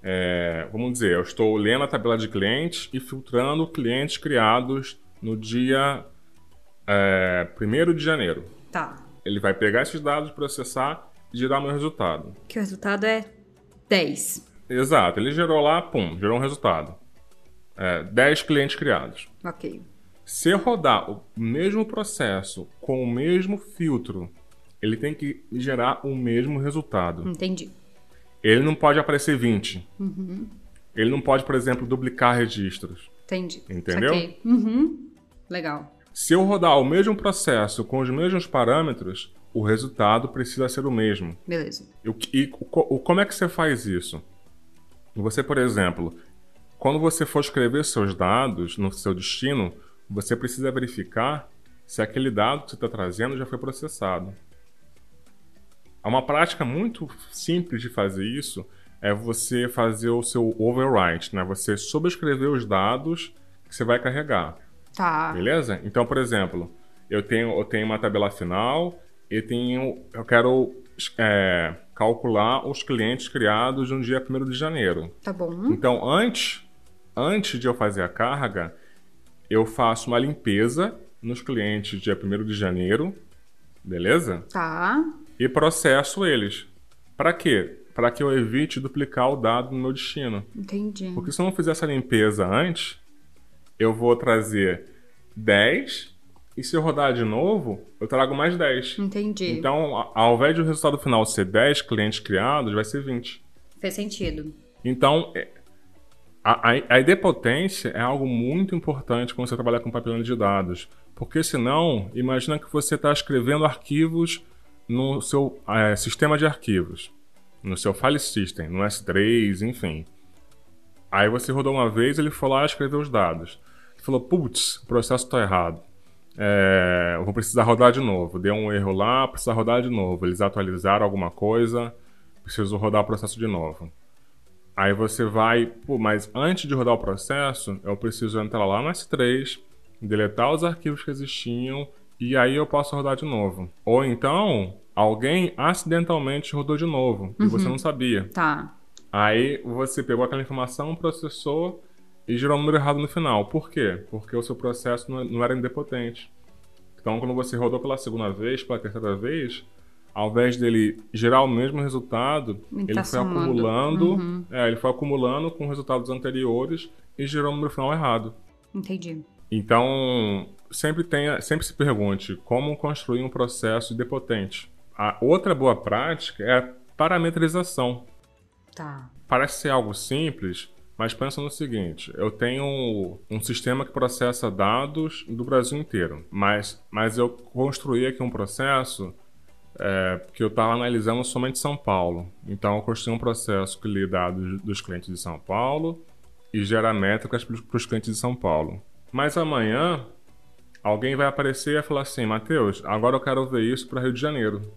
Speaker 1: é, vamos dizer, eu estou lendo a tabela de clientes e filtrando clientes criados no dia é, 1 de janeiro.
Speaker 2: Tá.
Speaker 1: Ele vai pegar esses dados, processar e gerar meu resultado.
Speaker 2: Que o resultado é 10.
Speaker 1: Exato. Ele gerou lá, pum, gerou um resultado. É, 10 clientes criados.
Speaker 2: Ok.
Speaker 1: Se eu rodar o mesmo processo com o mesmo filtro, ele tem que gerar o mesmo resultado.
Speaker 2: Entendi.
Speaker 1: Ele não pode aparecer 20.
Speaker 2: Uhum.
Speaker 1: Ele não pode, por exemplo, duplicar registros.
Speaker 2: Entendi.
Speaker 1: Entendeu?
Speaker 2: Uhum. Legal.
Speaker 1: Se eu rodar o mesmo processo com os mesmos parâmetros, o resultado precisa ser o mesmo.
Speaker 2: Beleza.
Speaker 1: E, e o, como é que você faz isso? Você, por exemplo, quando você for escrever seus dados no seu destino, você precisa verificar se aquele dado que você está trazendo já foi processado. É uma prática muito simples de fazer isso é você fazer o seu overwrite, né? Você sobrescrever os dados que você vai carregar.
Speaker 2: Tá.
Speaker 1: Beleza? Então, por exemplo, eu tenho, eu tenho uma tabela final e tenho, eu quero é, calcular os clientes criados no dia 1 de janeiro.
Speaker 2: Tá bom.
Speaker 1: Então, antes, antes de eu fazer a carga, eu faço uma limpeza nos clientes dia 1 de janeiro, beleza?
Speaker 2: Tá.
Speaker 1: E processo eles. Para quê? Para que eu evite duplicar o dado no meu destino.
Speaker 2: Entendi.
Speaker 1: Porque se eu não fizer essa limpeza antes, eu vou trazer 10 e se eu rodar de novo, eu trago mais 10.
Speaker 2: Entendi.
Speaker 1: Então, ao invés de o resultado final ser 10 clientes criados, vai ser 20.
Speaker 2: Fez sentido.
Speaker 1: Então, é, a, a, a idempotência é algo muito importante quando você trabalha com papelão de dados. Porque senão, imagina que você está escrevendo arquivos no seu é, sistema de arquivos, no seu file system, no S3, enfim. Aí você rodou uma vez, ele foi lá e escreveu os dados. Ele falou, putz, o processo está errado. É, vou precisar rodar de novo. Deu um erro lá, precisa rodar de novo. Eles atualizaram alguma coisa, preciso rodar o processo de novo. Aí você vai, pô, mas antes de rodar o processo, eu preciso entrar lá no S3, deletar os arquivos que existiam e aí eu posso rodar de novo. Ou então, alguém acidentalmente rodou de novo uhum. e você não sabia.
Speaker 2: Tá.
Speaker 1: Aí você pegou aquela informação, processou e gerou um número errado no final. Por quê? Porque o seu processo não era indepotente. Então, quando você rodou pela segunda vez, pela terceira vez, ao invés dele gerar o mesmo resultado, ele,
Speaker 2: tá
Speaker 1: foi
Speaker 2: somando.
Speaker 1: acumulando,
Speaker 2: Uhum.
Speaker 1: é, ele foi acumulando com resultados anteriores e gerou um número final errado.
Speaker 2: Entendi.
Speaker 1: Então, sempre tenha, sempre se pergunte como construir um processo idempotente. A outra boa prática é a parametrização.
Speaker 2: Tá.
Speaker 1: Parece ser algo simples, mas pensa no seguinte: eu tenho um sistema que processa dados do Brasil inteiro, mas, mas eu construí aqui um processo é, que eu estava analisando somente São Paulo. Então eu construí um processo que lê dados dos clientes de São Paulo e gera métricas para os clientes de São Paulo. Mas amanhã alguém vai aparecer e vai falar assim: Matheus, agora eu quero ver isso para Rio de Janeiro.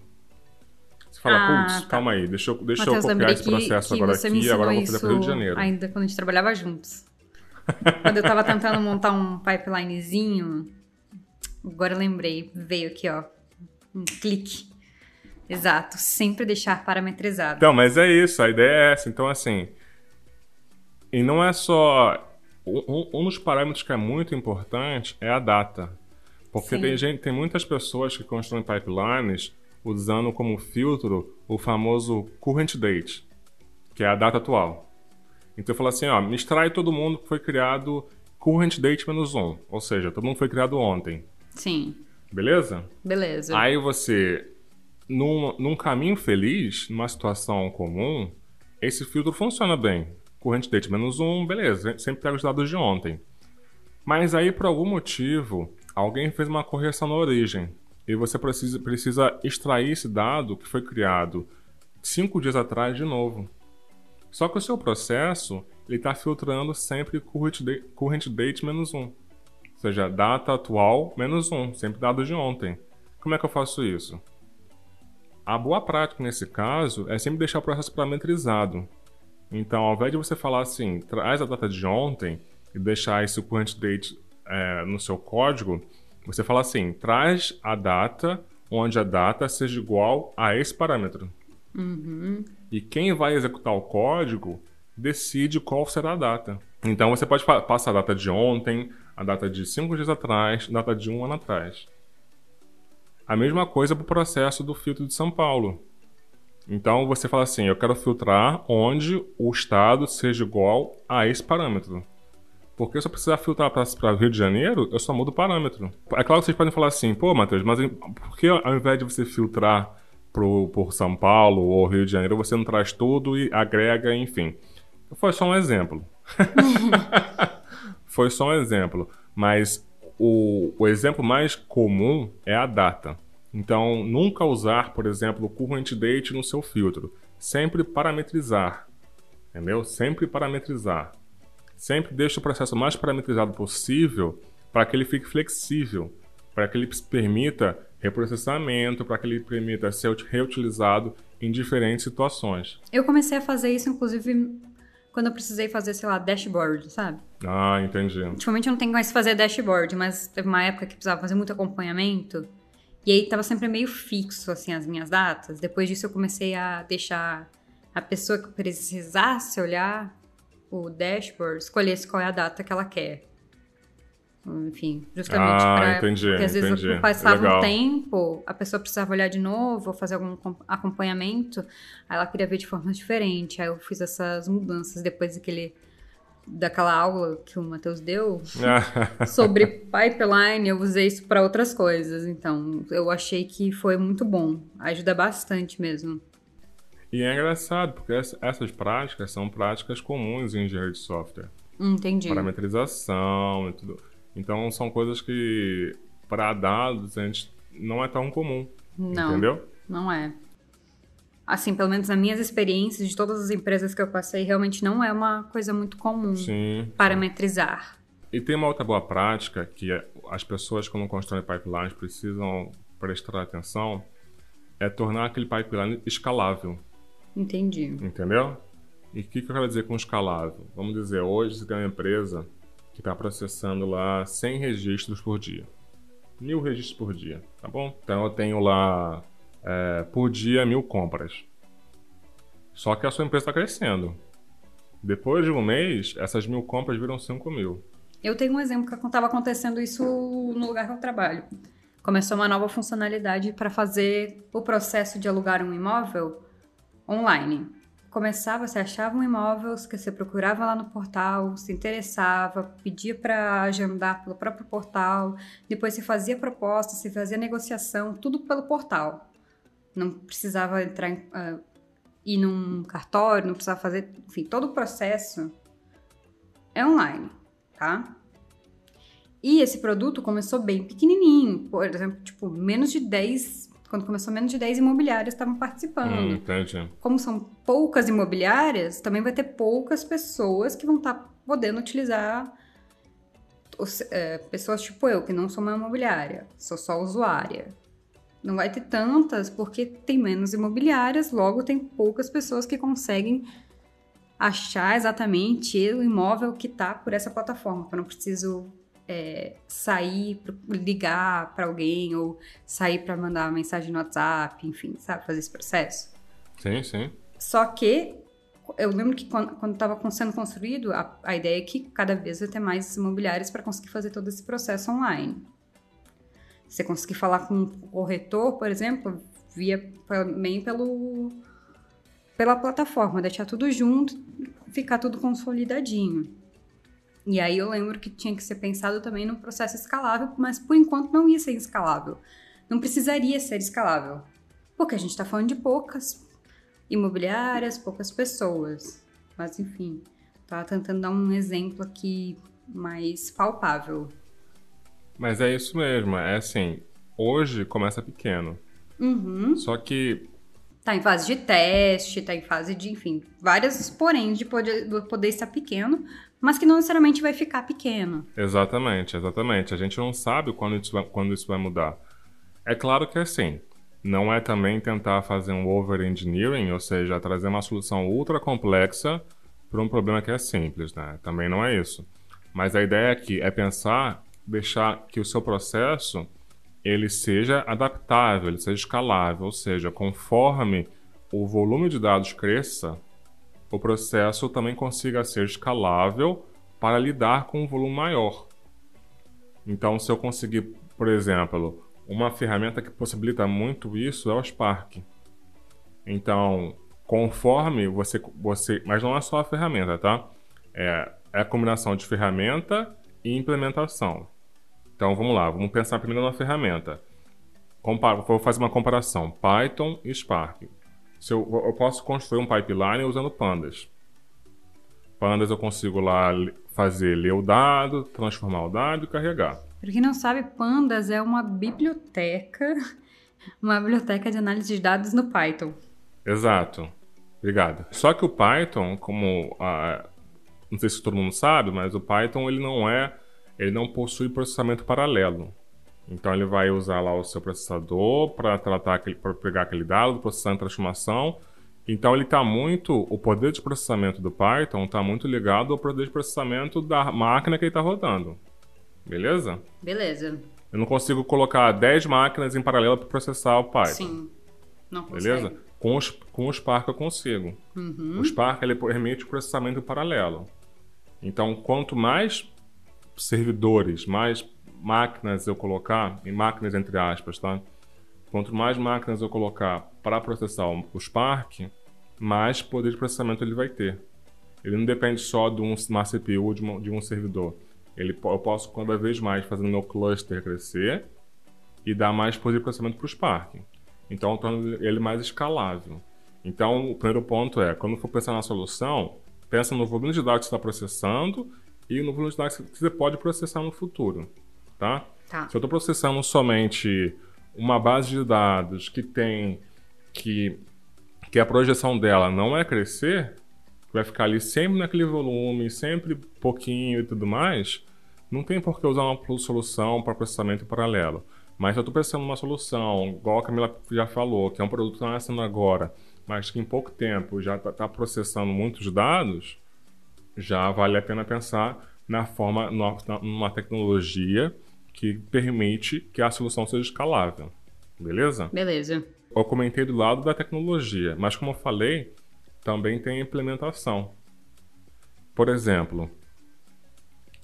Speaker 1: Você fala,
Speaker 2: Ah,
Speaker 1: putz,
Speaker 2: tá.
Speaker 1: calma aí, deixa eu, deixa
Speaker 2: Matheus,
Speaker 1: eu copiar esse
Speaker 2: que,
Speaker 1: processo
Speaker 2: que
Speaker 1: agora
Speaker 2: você me
Speaker 1: aqui e agora eu vou fazer para Rio de Janeiro.
Speaker 2: ainda quando a gente trabalhava juntos. (laughs) quando eu tava tentando montar um pipelinezinho, agora eu lembrei, veio aqui, ó, um clique. Exato, sempre deixar parametrizado.
Speaker 1: Então, mas é isso, a ideia é essa. Então, assim, E não é só. Um, um dos parâmetros que é muito importante é a data. Porque tem, gente, tem muitas pessoas que constroem pipelines usando como filtro o famoso current date, que é a data atual. Então eu falo assim, ó, me extrai todo mundo que foi criado current date menos um, ou seja, todo mundo foi criado ontem.
Speaker 2: Sim.
Speaker 1: Beleza?
Speaker 2: Beleza.
Speaker 1: Aí você, num, num caminho feliz, numa situação comum, esse filtro funciona bem. Current date menos um, beleza, sempre pega os dados de ontem. Mas aí, por algum motivo, alguém fez uma correção na origem. E você precisa, precisa extrair esse dado que foi criado cinco dias atrás de novo. Só que o seu processo ele está filtrando sempre current date, current date menos um. Ou seja, data atual menos um, sempre dados de ontem. Como é que eu faço isso? A boa prática nesse caso é sempre deixar o processo parametrizado. Então, ao invés de você falar assim, traz a data de ontem e deixar esse current date é, no seu código, você fala assim, traz a data onde a data seja igual a esse parâmetro.
Speaker 2: Uhum.
Speaker 1: E quem vai executar o código decide qual será a data. Então você pode passar a data de ontem, a data de cinco dias atrás, a data de um ano atrás. A mesma coisa para o processo do filtro de São Paulo. Então você fala assim: eu quero filtrar onde o estado seja igual a esse parâmetro. Porque se eu precisar filtrar para Rio de Janeiro, eu só mudo o parâmetro. É claro que vocês podem falar assim: pô, Matheus, mas por que ao invés de você filtrar pro, por São Paulo ou Rio de Janeiro, você não traz tudo e agrega, enfim? Foi só um exemplo. (laughs) Foi só um exemplo. Mas o, o exemplo mais comum é a data. Então, nunca usar, por exemplo, o current date no seu filtro. Sempre parametrizar. Entendeu? Sempre parametrizar. Sempre deixe o processo mais parametrizado possível para que ele fique flexível, para que ele permita reprocessamento, para que ele permita ser reutilizado em diferentes situações.
Speaker 2: Eu comecei a fazer isso, inclusive, quando eu precisei fazer, sei lá, dashboard, sabe?
Speaker 1: Ah, entendi.
Speaker 2: Ultimamente eu não tenho mais fazer dashboard, mas teve uma época que precisava fazer muito acompanhamento. E aí tava sempre meio fixo, assim, as minhas datas. Depois disso eu comecei a deixar a pessoa que precisasse olhar o dashboard, escolhesse qual é a data que ela quer. Enfim, justamente
Speaker 1: ah,
Speaker 2: para.
Speaker 1: Entendi,
Speaker 2: porque às vezes
Speaker 1: entendi.
Speaker 2: passava
Speaker 1: Legal.
Speaker 2: um tempo, a pessoa precisava olhar de novo, ou fazer algum acompanhamento, aí ela queria ver de forma diferente. Aí eu fiz essas mudanças depois daquele, daquela aula que o Matheus deu (laughs) sobre pipeline, eu usei isso para outras coisas. Então, eu achei que foi muito bom. Ajuda bastante mesmo.
Speaker 1: E é engraçado, porque essas práticas são práticas comuns em engenharia de software.
Speaker 2: Entendi.
Speaker 1: Parametrização e tudo. Então são coisas que para dados a gente não é tão comum.
Speaker 2: Não.
Speaker 1: Entendeu?
Speaker 2: Não é. Assim, pelo menos nas minhas experiências de todas as empresas que eu passei, realmente não é uma coisa muito comum
Speaker 1: Sim.
Speaker 2: parametrizar.
Speaker 1: Sim. E tem uma outra boa prática que as pessoas quando constroem pipelines precisam prestar atenção, é tornar aquele pipeline escalável.
Speaker 2: Entendi.
Speaker 1: Entendeu? E o que, que eu quero dizer com escalável? Vamos dizer, hoje você tem uma empresa que está processando lá 100 registros por dia. Mil registros por dia, tá bom? Então eu tenho lá é, por dia mil compras. Só que a sua empresa está crescendo. Depois de um mês, essas mil compras viram 5 mil.
Speaker 2: Eu tenho um exemplo que estava acontecendo isso no lugar que eu trabalho. Começou uma nova funcionalidade para fazer o processo de alugar um imóvel online. Começava, você achava um imóvel que você procurava lá no portal, se interessava, pedia para agendar pelo próprio portal, depois você fazia proposta, você fazia negociação, tudo pelo portal. Não precisava entrar em, uh, ir num cartório, não precisava fazer, enfim, todo o processo é online, tá? E esse produto começou bem pequenininho, por exemplo, tipo, menos de 10 quando começou, menos de 10 imobiliárias estavam participando.
Speaker 1: Hum, entendi.
Speaker 2: Como são poucas imobiliárias, também vai ter poucas pessoas que vão estar tá podendo utilizar. Os, é, pessoas tipo eu, que não sou uma imobiliária, sou só usuária. Não vai ter tantas porque tem menos imobiliárias, logo tem poucas pessoas que conseguem achar exatamente o imóvel que está por essa plataforma. Eu não preciso é, sair, ligar para alguém ou sair para mandar uma mensagem no WhatsApp, enfim, sabe, fazer esse processo.
Speaker 1: Sim, sim.
Speaker 2: Só que eu lembro que quando estava sendo construído, a, a ideia é que cada vez vai ter mais imobiliários para conseguir fazer todo esse processo online. Você conseguir falar com um corretor, por exemplo, via também pelo pela plataforma, deixar tudo junto, ficar tudo consolidadinho. E aí eu lembro que tinha que ser pensado também num processo escalável, mas por enquanto não ia ser escalável. Não precisaria ser escalável. Porque a gente está falando de poucas imobiliárias, poucas pessoas. Mas enfim, tá tentando dar um exemplo aqui mais palpável.
Speaker 1: Mas é isso mesmo, é assim, hoje começa pequeno.
Speaker 2: Uhum.
Speaker 1: Só que.
Speaker 2: Tá em fase de teste, tá em fase de, enfim, várias porém de poder, poder estar pequeno, mas que não necessariamente vai ficar pequeno.
Speaker 1: Exatamente, exatamente. A gente não sabe quando isso vai, quando isso vai mudar. É claro que é assim, não é também tentar fazer um over-engineering, ou seja, trazer uma solução ultra complexa para um problema que é simples, né? Também não é isso. Mas a ideia aqui é pensar, deixar que o seu processo ele seja adaptável, ele seja escalável, ou seja, conforme o volume de dados cresça, o processo também consiga ser escalável para lidar com um volume maior. Então, se eu conseguir, por exemplo, uma ferramenta que possibilita muito isso é o Spark. Então, conforme você, você, mas não é só a ferramenta, tá? É, é a combinação de ferramenta e implementação. Então vamos lá, vamos pensar primeiro na ferramenta. Vou fazer uma comparação: Python e Spark. Se eu, eu posso construir um pipeline usando pandas. Pandas eu consigo lá fazer ler o dado, transformar o dado e carregar.
Speaker 2: Para quem não sabe, Pandas é uma biblioteca, (laughs) uma biblioteca de análise de dados no Python.
Speaker 1: Exato. Obrigado. Só que o Python, como a, não sei se todo mundo sabe, mas o Python ele não é ele não possui processamento paralelo. Então ele vai usar lá o seu processador para tratar para pegar aquele dado, processar em transformação. Então ele está muito, o poder de processamento do Python está muito ligado ao poder de processamento da máquina que ele está rodando. Beleza?
Speaker 2: Beleza.
Speaker 1: Eu não consigo colocar 10 máquinas em paralelo para processar o Python.
Speaker 2: Sim. Não
Speaker 1: consegue. Beleza? Com, os, com o Spark eu consigo.
Speaker 2: Uhum.
Speaker 1: O Spark ele permite o processamento paralelo. Então, quanto mais servidores, mais máquinas eu colocar, em máquinas entre aspas, tá? Quanto mais máquinas eu colocar para processar o Spark, mais poder de processamento ele vai ter. Ele não depende só de uma CPU de, uma, de um servidor. Ele, eu posso cada vez mais fazer o meu cluster crescer e dar mais poder de processamento para o Spark. Então, torna ele mais escalável. Então, o primeiro ponto é, quando for pensar na solução, pensa no volume de dados que está processando e no volume de dados que você pode processar no futuro, tá?
Speaker 2: tá.
Speaker 1: Se eu estou processando somente uma base de dados que tem que que a projeção dela não é crescer, vai ficar ali sempre naquele volume, sempre pouquinho e tudo mais, não tem por que usar uma solução para processamento paralelo. Mas se eu estou pensando numa solução, igual a Camila já falou, que é um produto que está nascendo agora, mas que em pouco tempo já está tá processando muitos dados, já vale a pena pensar na forma, numa tecnologia que permite que a solução seja escalável. Beleza?
Speaker 2: Beleza.
Speaker 1: Eu comentei do lado da tecnologia, mas como eu falei, também tem implementação. Por exemplo,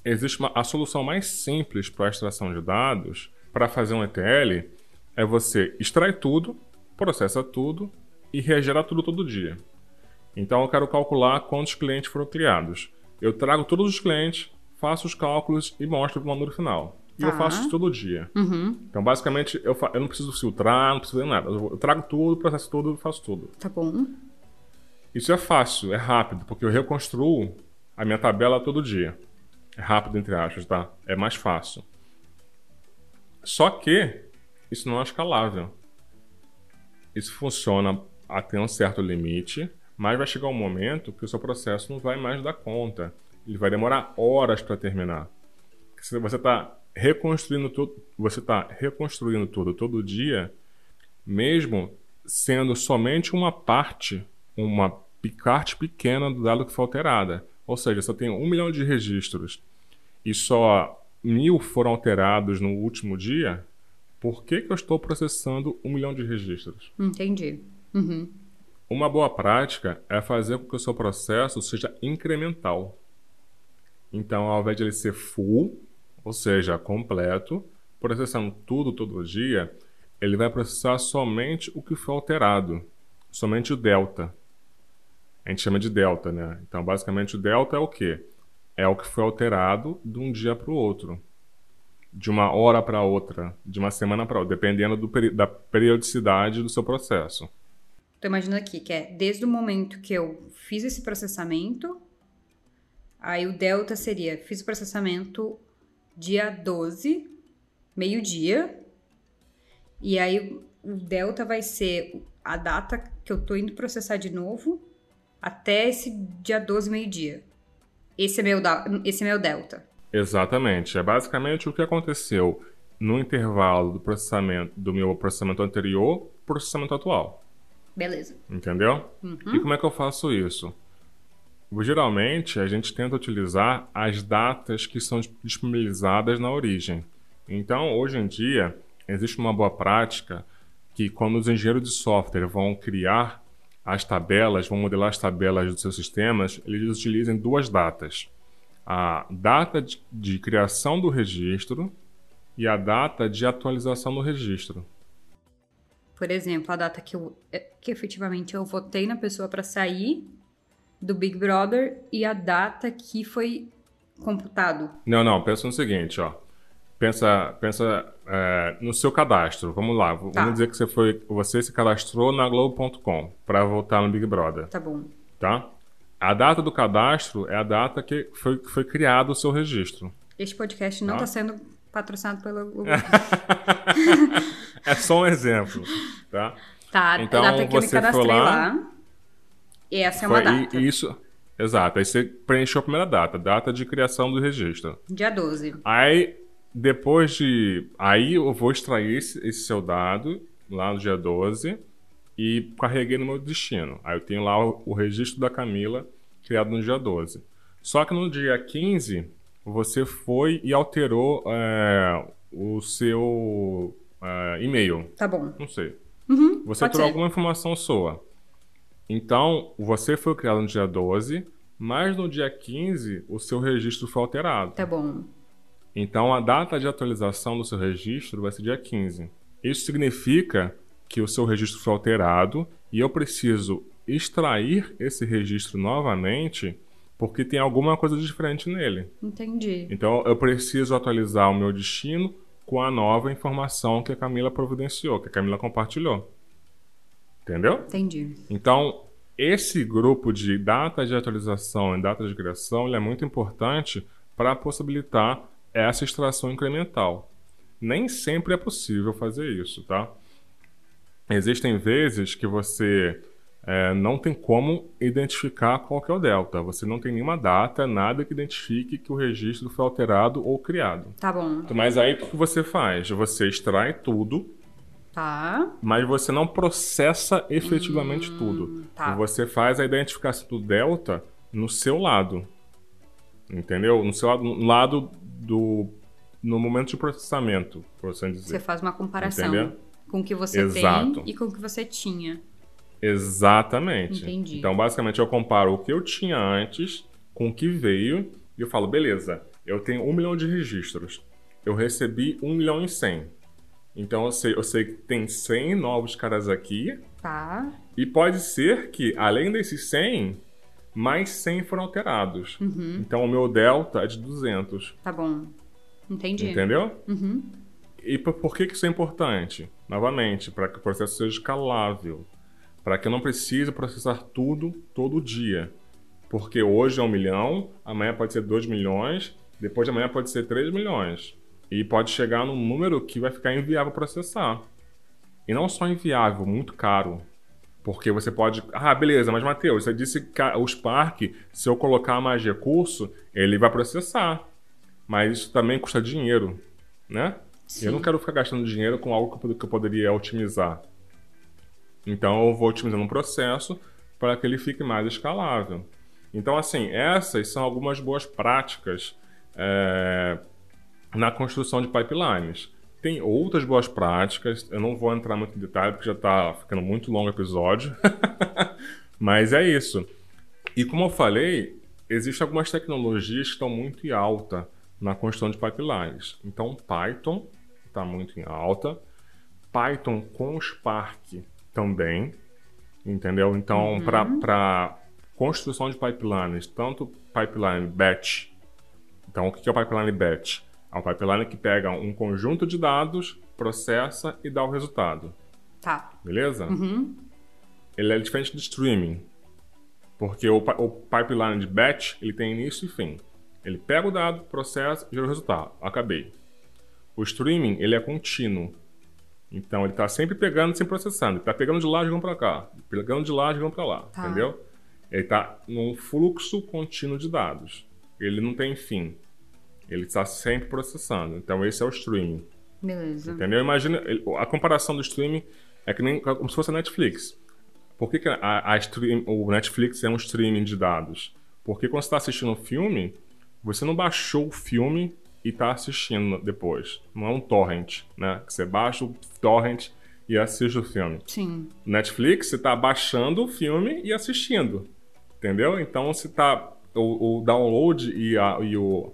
Speaker 1: existe uma, a solução mais simples para a extração de dados para fazer um ETL é você extrair tudo, processa tudo e reagera tudo todo dia. Então eu quero calcular quantos clientes foram criados. Eu trago todos os clientes, faço os cálculos e mostro o número final. E eu tá. faço isso todo dia.
Speaker 2: Uhum.
Speaker 1: Então, basicamente, eu, eu não preciso filtrar, não preciso fazer nada. Eu, trago tudo, processo tudo, faço tudo.
Speaker 2: Tá bom.
Speaker 1: Isso é fácil, é rápido, porque eu reconstruo a minha tabela todo dia. É rápido, entre aspas, tá? É mais fácil. Só que isso não é escalável. Isso funciona até um certo limite mas vai chegar um momento que o seu processo não vai mais dar conta. Ele vai demorar horas para terminar. Se você está reconstruindo tudo, você está reconstruindo tudo todo dia, mesmo sendo somente uma parte, uma parte pequena do dado que foi alterada. Ou seja, se eu tenho um milhão de registros e só mil foram alterados no último dia, por que, que eu estou processando um milhão de registros?
Speaker 2: Entendi. Uhum
Speaker 1: Uma boa prática é fazer com que o seu processo seja incremental. Então, ao invés de ele ser full, ou seja, completo, processando tudo todo dia, ele vai processar somente o que foi alterado, somente o delta. A gente chama de delta, né? Então, basicamente, o delta é o quê? É o que foi alterado de um dia para o outro, de uma hora para outra, de uma semana para outra, dependendo do, da periodicidade do seu processo.
Speaker 2: Estou imaginando aqui que é desde o momento que eu fiz esse processamento, aí o delta seria, fiz o processamento dia 12, meio-dia, e aí o delta vai ser a data que eu tô indo processar de novo até esse dia 12, meio-dia. Esse é meu, esse é meu delta.
Speaker 1: Exatamente. É basicamente o que aconteceu no intervalo do processamento do meu processamento anterior pro processamento atual.
Speaker 2: Beleza.
Speaker 1: Entendeu? Uhum. E como é que eu faço isso? Geralmente, a gente tenta utilizar as datas que são disponibilizadas na origem. Então, hoje em dia, existe uma boa prática que quando os engenheiros de software vão criar as tabelas, vão modelar as tabelas dos seus sistemas, eles utilizam duas datas. A data de, de criação do registro e a data de atualização do registro.
Speaker 2: Por exemplo, a data que, eu, é, que efetivamente eu votei na pessoa para sair do Big Brother e a data que foi computado.
Speaker 1: Não, não, pensa no seguinte, ó pensa, pensa é, no seu cadastro. Vamos lá, tá. vamos dizer que você foi, você se cadastrou na Globo.com para votar no Big Brother.
Speaker 2: Tá bom.
Speaker 1: Tá? A data do cadastro é a data que foi, foi criado o seu registro.
Speaker 2: Este podcast não está tá sendo patrocinado pelo Globo. (laughs)
Speaker 1: é só um exemplo, tá?
Speaker 2: Tá, então, a data que eu me cadastrei lá, lá, e essa é uma data.
Speaker 1: Isso, exato. Aí você preencheu a primeira data, data de criação do registro.
Speaker 2: Dia 12.
Speaker 1: Aí depois de. Aí eu vou extrair esse, esse, seu dado lá no dia 12 e carreguei no meu destino. Aí eu tenho lá o, o registro da Camila criado no dia 12. Só que no dia 15 você foi e alterou é, o seu é, e-mail.
Speaker 2: Tá bom.
Speaker 1: Não sei.
Speaker 2: Uhum,
Speaker 1: você trouxe alguma informação sua. Então, você foi criado no dia 12, mas no dia 15 o seu registro foi alterado.
Speaker 2: Tá bom.
Speaker 1: Então a data de atualização do seu registro vai ser dia 15. Isso significa que o seu registro foi alterado e eu preciso extrair esse registro novamente porque tem alguma coisa diferente nele.
Speaker 2: Entendi.
Speaker 1: Então eu preciso atualizar o meu destino com a nova informação que a Camila providenciou, que a Camila compartilhou. Entendeu?
Speaker 2: Entendi.
Speaker 1: Então, esse grupo de data de atualização e data de criação é muito importante para possibilitar essa extração incremental. Nem sempre é possível fazer isso, tá? Existem vezes que você é, não tem como identificar qual que é o delta. Você não tem nenhuma data, nada que identifique que o registro foi alterado ou criado.
Speaker 2: Tá bom.
Speaker 1: Mas aí o que você faz? Você extrai tudo.
Speaker 2: Tá.
Speaker 1: Mas você não processa efetivamente hum, tudo.
Speaker 2: Tá.
Speaker 1: Você faz a identificação do delta no seu lado. Entendeu? No seu lado, no lado do no momento de processamento, por assim dizer.
Speaker 2: Você faz uma comparação Entendeu? com o que você
Speaker 1: Exato.
Speaker 2: tem e com o que você tinha.
Speaker 1: Exatamente.
Speaker 2: Entendi.
Speaker 1: Então, basicamente, eu comparo o que eu tinha antes com o que veio e eu falo, beleza, eu tenho um milhão de registros. Eu recebi um milhão e cem. Então, eu sei, eu sei que tem 100 novos caras aqui.
Speaker 2: Tá.
Speaker 1: E pode ser que, além desses 100, mais 100 foram alterados.
Speaker 2: Uhum.
Speaker 1: Então o meu delta é de 200.
Speaker 2: Tá bom. Entendi.
Speaker 1: Entendeu?
Speaker 2: Uhum.
Speaker 1: E por, que, que isso é importante? Novamente, para que o processo seja escalável. Para que eu não precise processar tudo todo dia. Porque hoje é um milhão, amanhã pode ser 2 milhões, depois de amanhã pode ser 3 milhões. E pode chegar num número que vai ficar inviável processar. E não só inviável, muito caro. Porque você pode. Ah, beleza, mas Matheus, você disse que o Spark, se eu colocar mais recurso, ele vai processar. Mas isso também custa dinheiro, né?
Speaker 2: Sim.
Speaker 1: Eu não quero ficar gastando dinheiro com algo que eu poderia otimizar. Então eu vou otimizando um processo para que ele fique mais escalável. Então, assim, essas são algumas boas práticas é, na construção de pipelines. Tem outras boas práticas, eu não vou entrar muito em detalhe porque já está ficando muito longo o episódio. (laughs) Mas é isso. E como eu falei, existem algumas tecnologias que estão muito em alta na construção de pipelines. Então, Python está muito em alta. Python com Spark também, entendeu? Então, uhum. para construção de pipelines, tanto pipeline batch. Então, o que é o pipeline batch? É um pipeline que pega um conjunto de dados, processa e dá o resultado.
Speaker 2: Tá.
Speaker 1: Beleza?
Speaker 2: Uhum.
Speaker 1: Ele é diferente do streaming. Porque o, o, pipeline de batch, ele tem início e fim. Ele pega o dado, processa e gera o resultado. Acabei. O streaming, ele é contínuo. Então, ele está sempre pegando, sempre processando. Ele está pegando de lá, jogando para cá. Pegando de lá, jogando para lá. Tá. Entendeu? Ele está num fluxo contínuo de dados. Ele não tem fim. Ele está sempre processando. Então, esse é o streaming.
Speaker 2: Beleza.
Speaker 1: Entendeu? Imagina, a comparação do streaming é que nem como se fosse a Netflix. Por que, que a, a stream, o Netflix é um streaming de dados? Porque quando você está assistindo um filme, você não baixou o filme e está assistindo depois. Não é um torrent, né? Que você baixa o torrent e assiste o filme.
Speaker 2: Sim.
Speaker 1: Netflix, você está baixando o filme e assistindo. Entendeu? Então, se tá o, o download e, a, e o,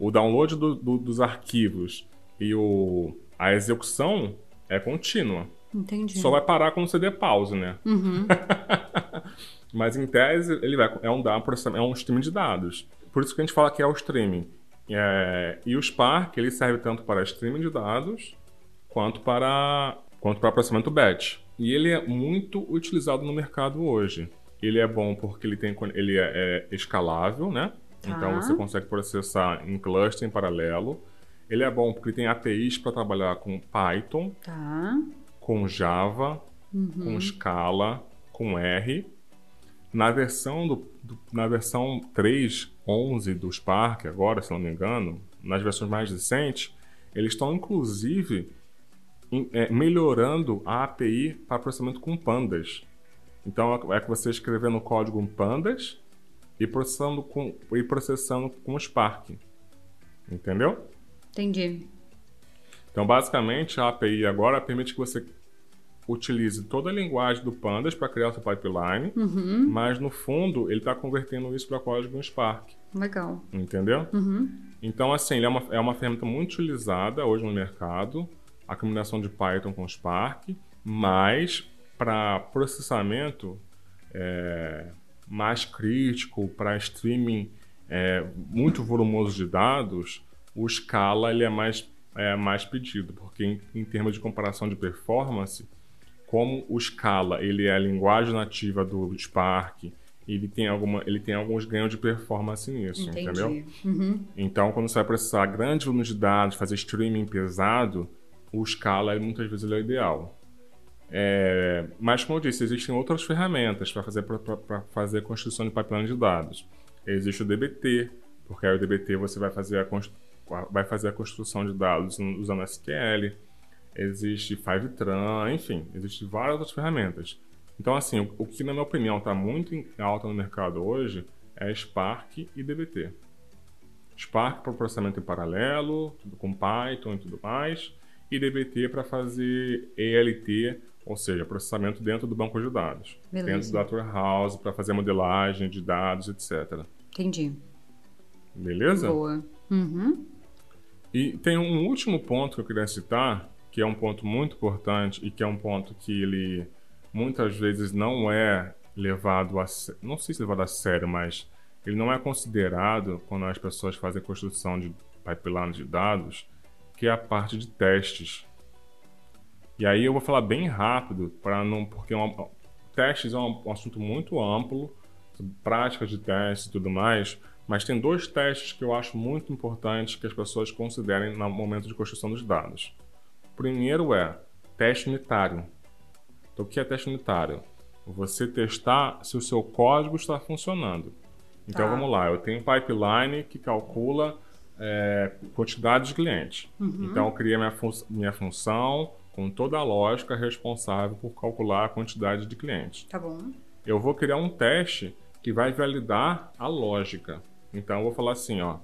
Speaker 1: o download do, do, dos arquivos e o, a execução é contínua.
Speaker 2: Entendi.
Speaker 1: Só vai parar quando você der pause, né?
Speaker 2: Uhum. (laughs)
Speaker 1: Mas em tese, ele vai, é, um, é um streaming de dados. Por isso que a gente fala que é o streaming. É, e o Spark ele serve tanto para streaming de dados quanto para, quanto para processamento batch. E ele é muito utilizado no mercado hoje. Ele é bom porque ele, tem, ele é, é escalável, né? Tá. Então você consegue processar em cluster em paralelo. Ele é bom porque tem APIs para trabalhar com Python,
Speaker 2: tá.
Speaker 1: com Java,
Speaker 2: uhum.
Speaker 1: com Scala, com R. Na versão, do, do, na versão 3.11 do Spark, agora, se não me engano, nas versões mais recentes, eles estão inclusive é, melhorando a API para processamento com pandas. Então é que você escrevendo o código em pandas e processando com, e processando com Spark. Entendeu?
Speaker 2: Entendi.
Speaker 1: Então, basicamente, a API agora permite que você utilize toda a linguagem do Pandas para criar o seu pipeline,
Speaker 2: uhum.
Speaker 1: mas no fundo ele está convertendo isso para código em Spark.
Speaker 2: Legal.
Speaker 1: Entendeu?
Speaker 2: Uhum.
Speaker 1: Então, assim, ele é uma, é uma ferramenta muito utilizada hoje no mercado, a combinação de Python com Spark, mas para processamento é, mais crítico, para streaming é, muito volumoso de dados, o Scala ele é mais, é, mais pedido, porque em, em termos de comparação de performance, como o Scala ele é a linguagem nativa do Spark, ele tem, alguma, ele tem alguns ganhos de performance nisso,
Speaker 2: Entendi.
Speaker 1: entendeu?
Speaker 2: Uhum.
Speaker 1: Então, quando você vai processar grande volume de dados, fazer streaming pesado, o Scala muitas vezes é o ideal. É, mas, como eu disse, existem outras ferramentas para fazer, fazer a construção de pipeline de dados. Existe o DBT, porque aí o DBT você vai fazer a, vai fazer a construção de dados usando SQL. Existe Fivetran, enfim, existem várias outras ferramentas. Então, assim, o, o que, na minha opinião, está muito em alta no mercado hoje é Spark e DBT. Spark para processamento em paralelo, tudo com Python e tudo mais, e DBT para fazer ELT ou seja, processamento dentro do banco de dados,
Speaker 2: Beleza.
Speaker 1: dentro do data warehouse para fazer modelagem de dados, etc.
Speaker 2: Entendi.
Speaker 1: Beleza?
Speaker 2: Boa. Uhum.
Speaker 1: E tem um último ponto que eu queria citar, que é um ponto muito importante e que é um ponto que ele muitas vezes não é levado a não sei se levado a sério, mas ele não é considerado quando as pessoas fazem construção de pipeline de dados, que é a parte de testes. E aí eu vou falar bem rápido, para não, porque é uma, testes é um, um assunto muito amplo, práticas de testes e tudo mais, mas tem dois testes que eu acho muito importantes que as pessoas considerem no momento de construção dos dados. O primeiro é teste unitário. Então, o que é teste unitário? Você testar se o seu código está funcionando. Então, tá. vamos lá. Eu tenho um pipeline que calcula é, quantidade de clientes.
Speaker 2: Uhum.
Speaker 1: Então, eu criei minha, fun minha função, com toda a lógica responsável por calcular a quantidade de clientes.
Speaker 2: Tá bom.
Speaker 1: Eu vou criar um teste que vai validar a lógica. Então eu vou falar assim, ó,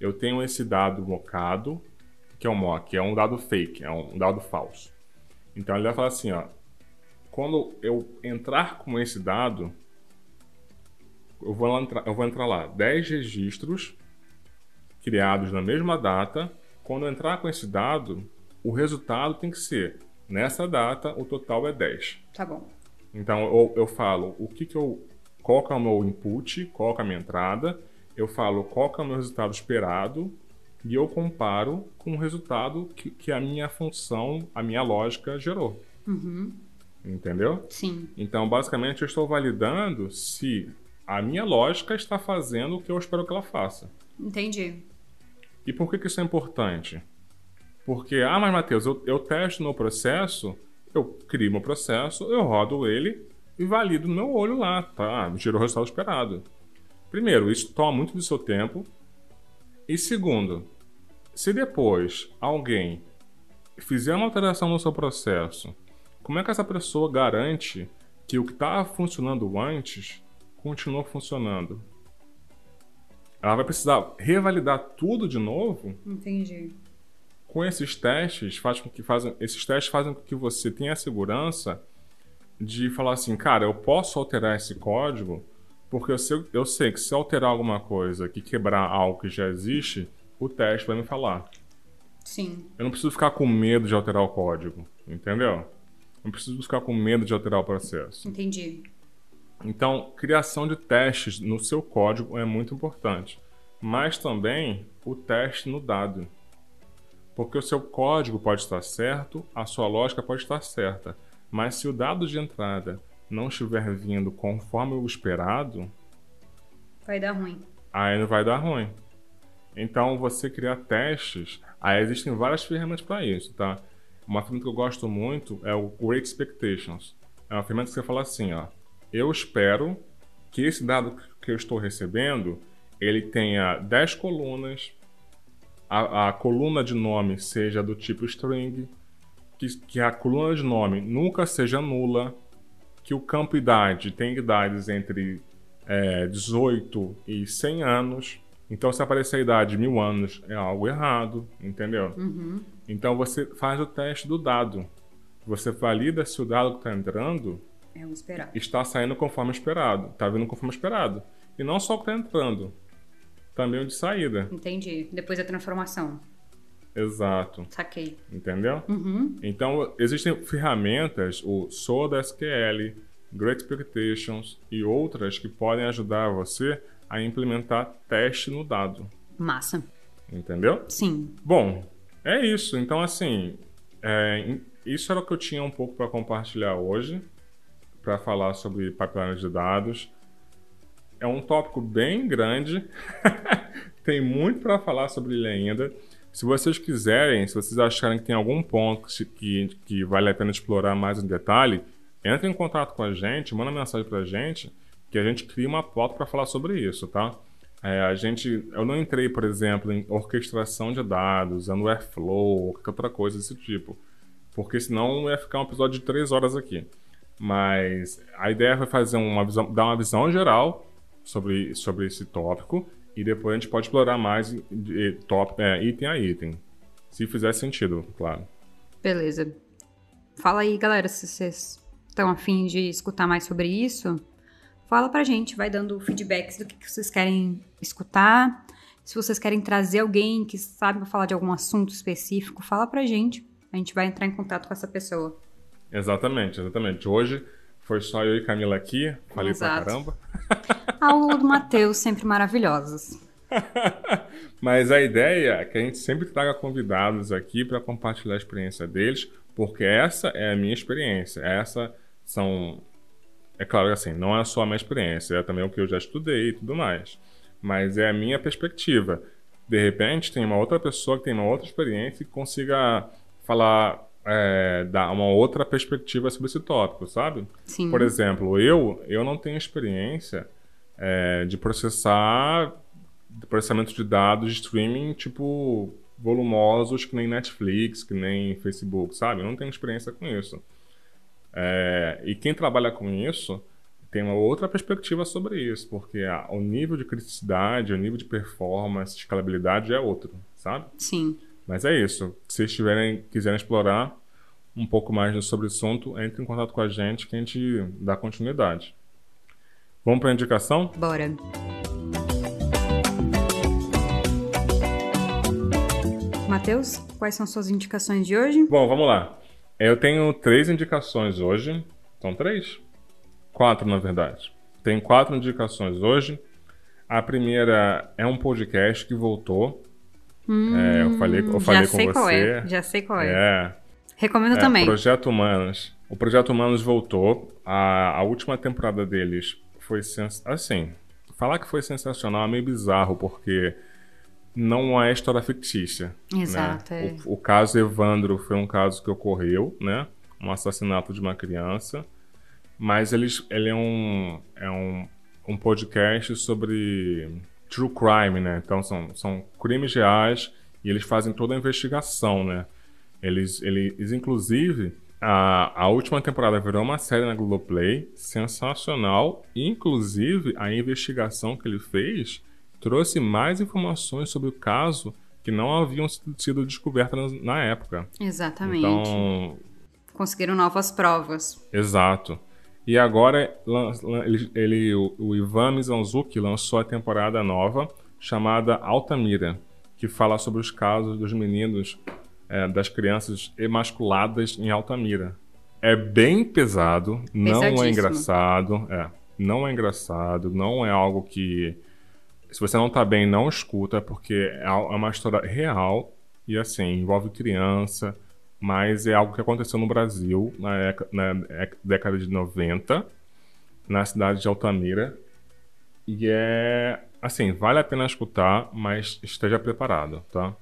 Speaker 1: eu tenho esse dado mocado, que é o mock? É um dado fake, é um dado falso. Então ele vai falar assim, ó, quando eu entrar com esse dado, eu vou, entrar, eu vou entrar lá 10 registros criados na mesma data. Quando eu entrar com esse dado, o resultado tem que ser nessa data, o total é 10.
Speaker 2: Tá bom.
Speaker 1: Então eu, eu falo o que, que eu. Qual que é o meu input, qual que é a minha entrada, eu falo qual que é o meu resultado esperado e eu comparo com o resultado que, que a minha função, a minha lógica gerou.
Speaker 2: Uhum.
Speaker 1: Entendeu?
Speaker 2: Sim.
Speaker 1: Então, basicamente, eu estou validando se a minha lógica está fazendo o que eu espero que ela faça.
Speaker 2: Entendi.
Speaker 1: E por que, que isso é importante? Porque, ah, mas Matheus, eu, eu testo no processo, eu crio meu processo, eu rodo ele e valido no meu olho lá, tá? Gerou o resultado esperado. Primeiro, isso toma muito do seu tempo. E segundo, se depois alguém fizer uma alteração no seu processo, como é que essa pessoa garante que o que estava funcionando antes continua funcionando? Ela vai precisar revalidar tudo de novo?
Speaker 2: Entendi.
Speaker 1: Com esses testes, faz com que fazem, esses testes fazem com que você tenha a segurança de falar assim, cara, eu posso alterar esse código porque eu sei, eu sei que se alterar alguma coisa, que quebrar algo que já existe, o teste vai me falar.
Speaker 2: Sim.
Speaker 1: Eu não preciso ficar com medo de alterar o código, entendeu? Não preciso ficar com medo de alterar o processo.
Speaker 2: Entendi.
Speaker 1: Então, criação de testes no seu código é muito importante, mas também o teste no dado. Porque o seu código pode estar certo, a sua lógica pode estar certa, mas se o dado de entrada não estiver vindo conforme o esperado,
Speaker 2: vai dar ruim.
Speaker 1: Aí não vai dar ruim. Então, você criar testes, aí existem várias ferramentas para isso, tá? Uma ferramenta que eu gosto muito é o Great Expectations. É uma ferramenta que você fala assim, ó, eu espero que esse dado que eu estou recebendo, ele tenha 10 colunas, a, a coluna de nome seja do tipo string, que, que a coluna de nome nunca seja nula, que o campo idade tem idades entre é, 18 e 100 anos. Então, se aparecer a idade de mil anos, é algo errado, entendeu?
Speaker 2: Uhum.
Speaker 1: Então, você faz o teste do dado. Você valida se o dado que está entrando
Speaker 2: é esperado.
Speaker 1: está saindo conforme esperado. Está vindo conforme esperado. E não só o que está entrando, também o de saída.
Speaker 2: Entendi. Depois da transformação.
Speaker 1: Exato.
Speaker 2: Saquei.
Speaker 1: Entendeu?
Speaker 2: Uhum.
Speaker 1: Então, existem ferramentas, o Soda SQL, Great Expectations e outras que podem ajudar você a implementar teste no dado.
Speaker 2: Massa.
Speaker 1: Entendeu?
Speaker 2: Sim.
Speaker 1: Bom, é isso. Então, assim, é, isso era o que eu tinha um pouco para compartilhar hoje, para falar sobre pipeline de dados. É um tópico bem grande, (laughs) tem muito para falar sobre ele ainda. Se vocês quiserem, se vocês acharem que tem algum ponto que, que vale a pena explorar mais em detalhe, entre em contato com a gente, manda mensagem para a gente, que a gente cria uma foto para falar sobre isso, tá? É, a gente, eu não entrei, por exemplo, em orquestração de dados, usando Airflow qualquer outra coisa desse tipo, porque senão ia ficar um episódio de três horas aqui. Mas a ideia foi fazer uma visão, dar uma visão geral sobre, sobre esse tópico e depois a gente pode explorar mais de, top, é, item a item. Se fizer sentido, claro.
Speaker 2: Beleza. Fala aí, galera, se vocês estão afim de escutar mais sobre isso, fala pra gente, vai dando feedbacks do que, que vocês querem escutar. Se vocês querem trazer alguém que sabe falar de algum assunto específico, fala pra gente. A gente vai entrar em contato com essa pessoa.
Speaker 1: Exatamente, exatamente. Hoje foi só eu e Camila aqui, falei Exato. pra caramba. (laughs)
Speaker 2: Aula do Matheus, sempre maravilhosos. (laughs)
Speaker 1: Mas a ideia é que a gente sempre traga convidados aqui para compartilhar a experiência deles, porque essa é a minha experiência. Essa são. É claro que assim, não é só a minha experiência, é também o que eu já estudei e tudo mais. Mas é a minha perspectiva. De repente, tem uma outra pessoa que tem uma outra experiência e consiga falar é, dar uma outra perspectiva sobre esse tópico, sabe?
Speaker 2: Sim.
Speaker 1: Por exemplo, eu, eu não tenho experiência é, de processar processamento de dados de streaming tipo volumosos que nem Netflix, que nem Facebook, sabe? Eu não tenho experiência com isso. É, e quem trabalha com isso tem uma outra perspectiva sobre isso, porque a, o nível de criticidade, o nível de performance, de escalabilidade é outro, sabe?
Speaker 2: Sim.
Speaker 1: Mas é isso. Se vocês tiverem, quiserem explorar um pouco mais sobre o assunto, entre em contato com a gente que a gente dá continuidade. Vamos para a indicação?
Speaker 2: Bora. Matheus, quais são suas indicações de hoje?
Speaker 1: Bom, vamos lá. Eu tenho três indicações hoje. São três? Quatro, na verdade. Tenho quatro indicações hoje. A primeira é um podcast que voltou.
Speaker 2: Hum,
Speaker 1: é, eu falei, eu falei com você.
Speaker 2: é. Já sei qual é.
Speaker 1: É,
Speaker 2: Recomendo
Speaker 1: é,
Speaker 2: também.
Speaker 1: Projeto Humanos. O Projeto Humanos voltou. A, a última temporada deles foi assim. Falar que foi sensacional é meio bizarro, porque não é história fictícia.
Speaker 2: Exato,
Speaker 1: né? o, o caso Evandro foi um caso que ocorreu, né? Um assassinato de uma criança. Mas eles, ele é um, é um, um podcast sobre true crime, né? Então são, são crimes reais e eles fazem toda a investigação, né? Eles, eles inclusive, a, a última temporada virou uma série na Globoplay, sensacional. Inclusive, a investigação que ele fez trouxe mais informações sobre o caso que não haviam sido descobertas na, época.
Speaker 2: Exatamente.
Speaker 1: Então,
Speaker 2: Conseguiram novas provas.
Speaker 1: exato. E agora ele, ele- o, o Ivan Mizanzuki lançou a temporada nova chamada Altamira, que fala sobre os casos dos meninos, é, das crianças emasculadas em Altamira. É bem pesado, não é engraçado, é, não é engraçado, não é algo que se você não tá bem, não escuta, porque é é uma história real e assim, envolve criança, mas é algo que aconteceu no Brasil na, na década de 90, na cidade de Altamira. E é assim, vale a pena escutar, mas esteja preparado, tá?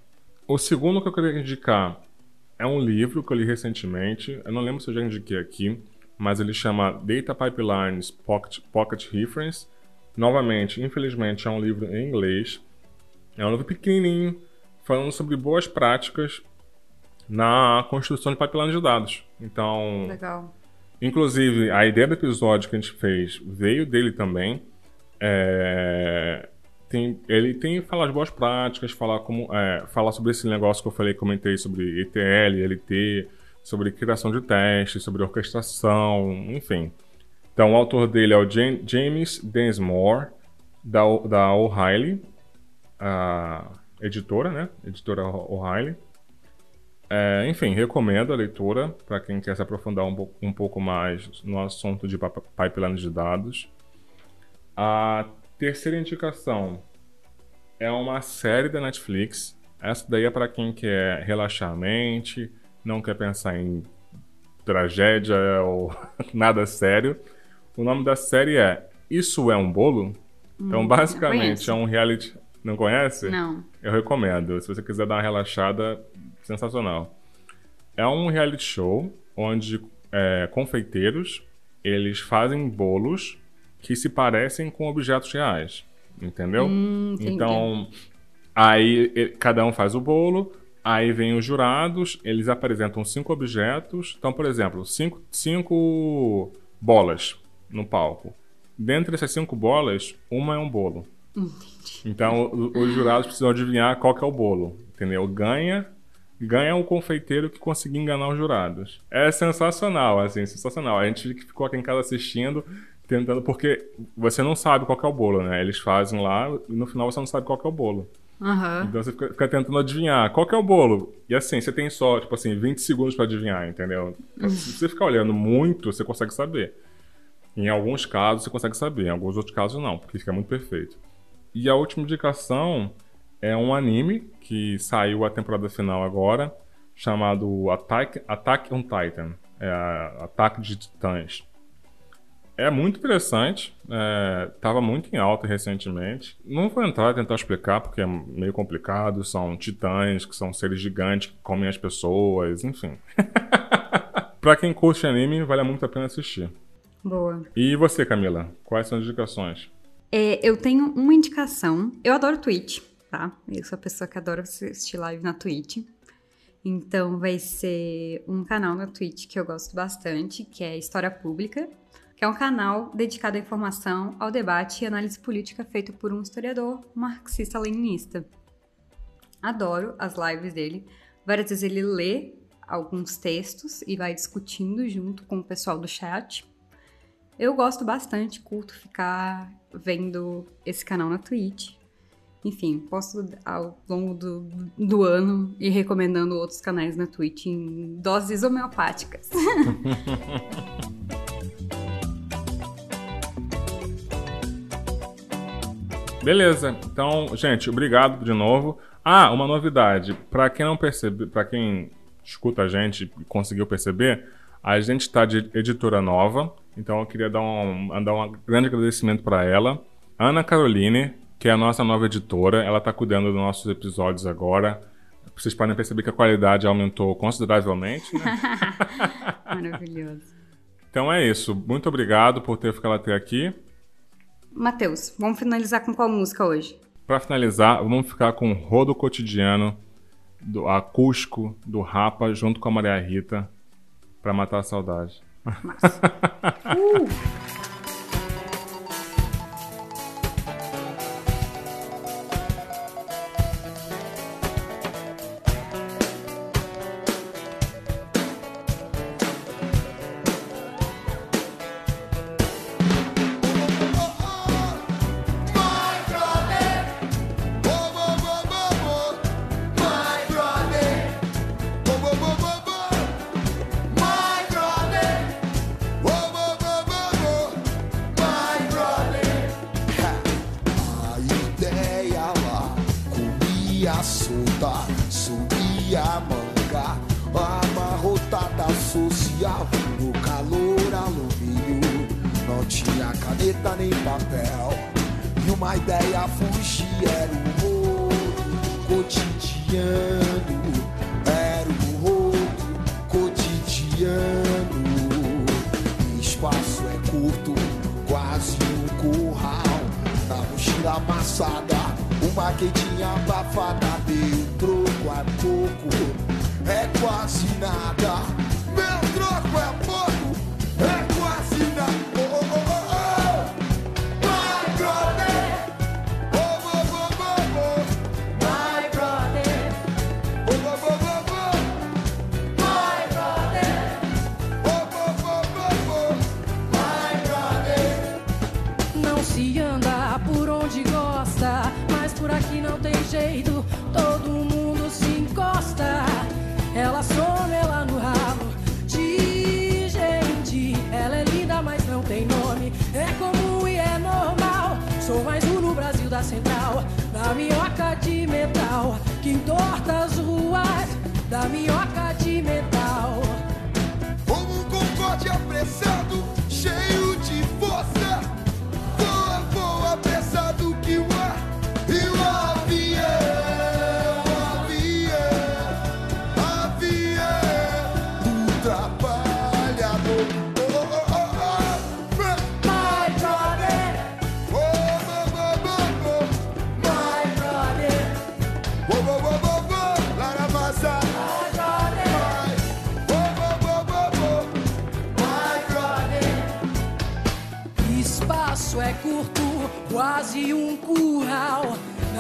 Speaker 1: O segundo que eu queria indicar é um livro que eu li recentemente. Eu não lembro se eu já indiquei aqui, mas ele chama Data Pipelines Pocket, Pocket Reference. Novamente, infelizmente, é um livro em inglês. É um livro pequenininho, falando sobre boas práticas na construção de pipelines de dados. Então,
Speaker 2: Legal.
Speaker 1: Inclusive, a ideia do episódio que a gente fez veio dele também. É, tem- ele tem falar de boas práticas, falar, como, é, falar sobre esse negócio que eu falei, comentei sobre ETL, LT, sobre criação de testes, sobre orquestração, enfim. Então, o autor dele é o Jam- James Densmore, da, da O'Reilly, a editora, né? Editora O'Reilly. É, enfim, recomendo a leitura para quem quer se aprofundar um, pouco- um pouco mais no assunto de pip- pipeline de dados. A terceira indicação é uma série da Netflix. Essa daí é para quem quer relaxar a mente, não quer pensar em tragédia ou (laughs) nada sério. O nome da série é Isso é um Bolo? Então,
Speaker 2: não
Speaker 1: basicamente, é um reality. Não conhece?
Speaker 2: Não.
Speaker 1: Eu recomendo. Se você quiser dar uma relaxada, sensacional. É um reality show onde é, confeiteiros eles fazem bolos que se parecem com objetos reais, entendeu?
Speaker 2: Hum,
Speaker 1: então, aí cada um faz o bolo, aí vem os jurados, eles apresentam cinco objetos. Então, por exemplo, cinco, cinco bolas no palco. Dentre essas cinco bolas, uma é um bolo. Então, os jurados precisam adivinhar qual que é o bolo, entendeu? Ganha, ganha o confeiteiro que conseguir enganar os jurados. É sensacional, assim, sensacional. A gente ficou aqui em casa assistindo, tentando, porque você não sabe qual é o bolo, né? Eles fazem lá e no final você não sabe qual que é o bolo.
Speaker 2: Aham.
Speaker 1: Então você fica, fica tentando adivinhar qual que é o bolo. E assim, você tem só, tipo assim, 20 segundos pra adivinhar, entendeu? Se você ficar olhando muito, você consegue saber. Em alguns casos você consegue saber, em alguns outros casos não, porque fica muito perfeito. E a última indicação é um anime que saiu a temporada final agora, chamado Attack, Attack on Titan. É a- Ataque de Titãs. É muito interessante, é, tava muito em alta recentemente. Não vou entrar e tentar explicar porque é meio complicado. São titãs, que são seres gigantes que comem as pessoas, enfim. (laughs) pra quem curte anime, vale muito a pena assistir.
Speaker 2: Boa.
Speaker 1: E você, Camila? Quais são as indicações?
Speaker 2: É, eu tenho uma indicação. Eu adoro Twitch, tá? Eu sou a pessoa que adora assistir live na Twitch. Então vai ser um canal na Twitch que eu gosto bastante, que é História Pública, que é um canal dedicado à informação, ao debate e análise política feito por um historiador marxista-leninista. Adoro as lives dele. Várias vezes ele lê alguns textos e vai discutindo junto com o pessoal do chat. Eu gosto bastante, curto ficar vendo esse canal na Twitch. Enfim, posso ao longo do, do ano ir recomendando outros canais na Twitch em doses homeopáticas. (laughs)
Speaker 3: Beleza. Então, gente, obrigado de novo. Ah, uma novidade. Para quem não percebe, para quem escuta a gente e conseguiu perceber, a gente está de editora nova. Então eu queria dar um, dar um grande agradecimento para ela. Ana Caroline, que é a nossa nova editora, ela está cuidando dos nossos episódios agora. Vocês podem perceber que a qualidade aumentou consideravelmente. Né? (laughs)
Speaker 2: Maravilhoso.
Speaker 3: Então é isso. Muito obrigado por ter ficado até aqui.
Speaker 2: Matheus, vamos finalizar com qual música hoje?
Speaker 3: Para finalizar, vamos ficar com o Rodo Cotidiano, do acústico do Rapa, junto com a Maria Rita, para matar a saudade. Massa. (laughs) uh!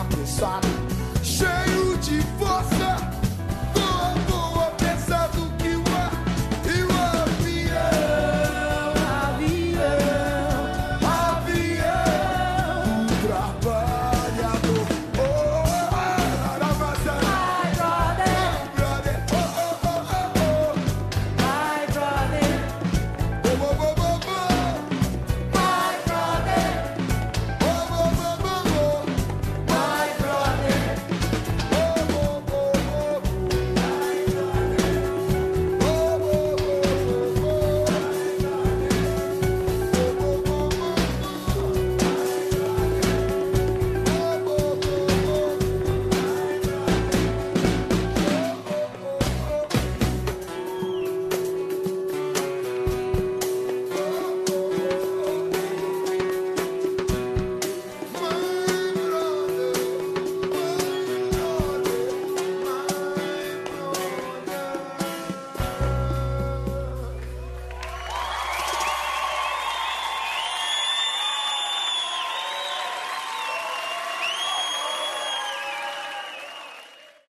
Speaker 4: a pensar. Cheio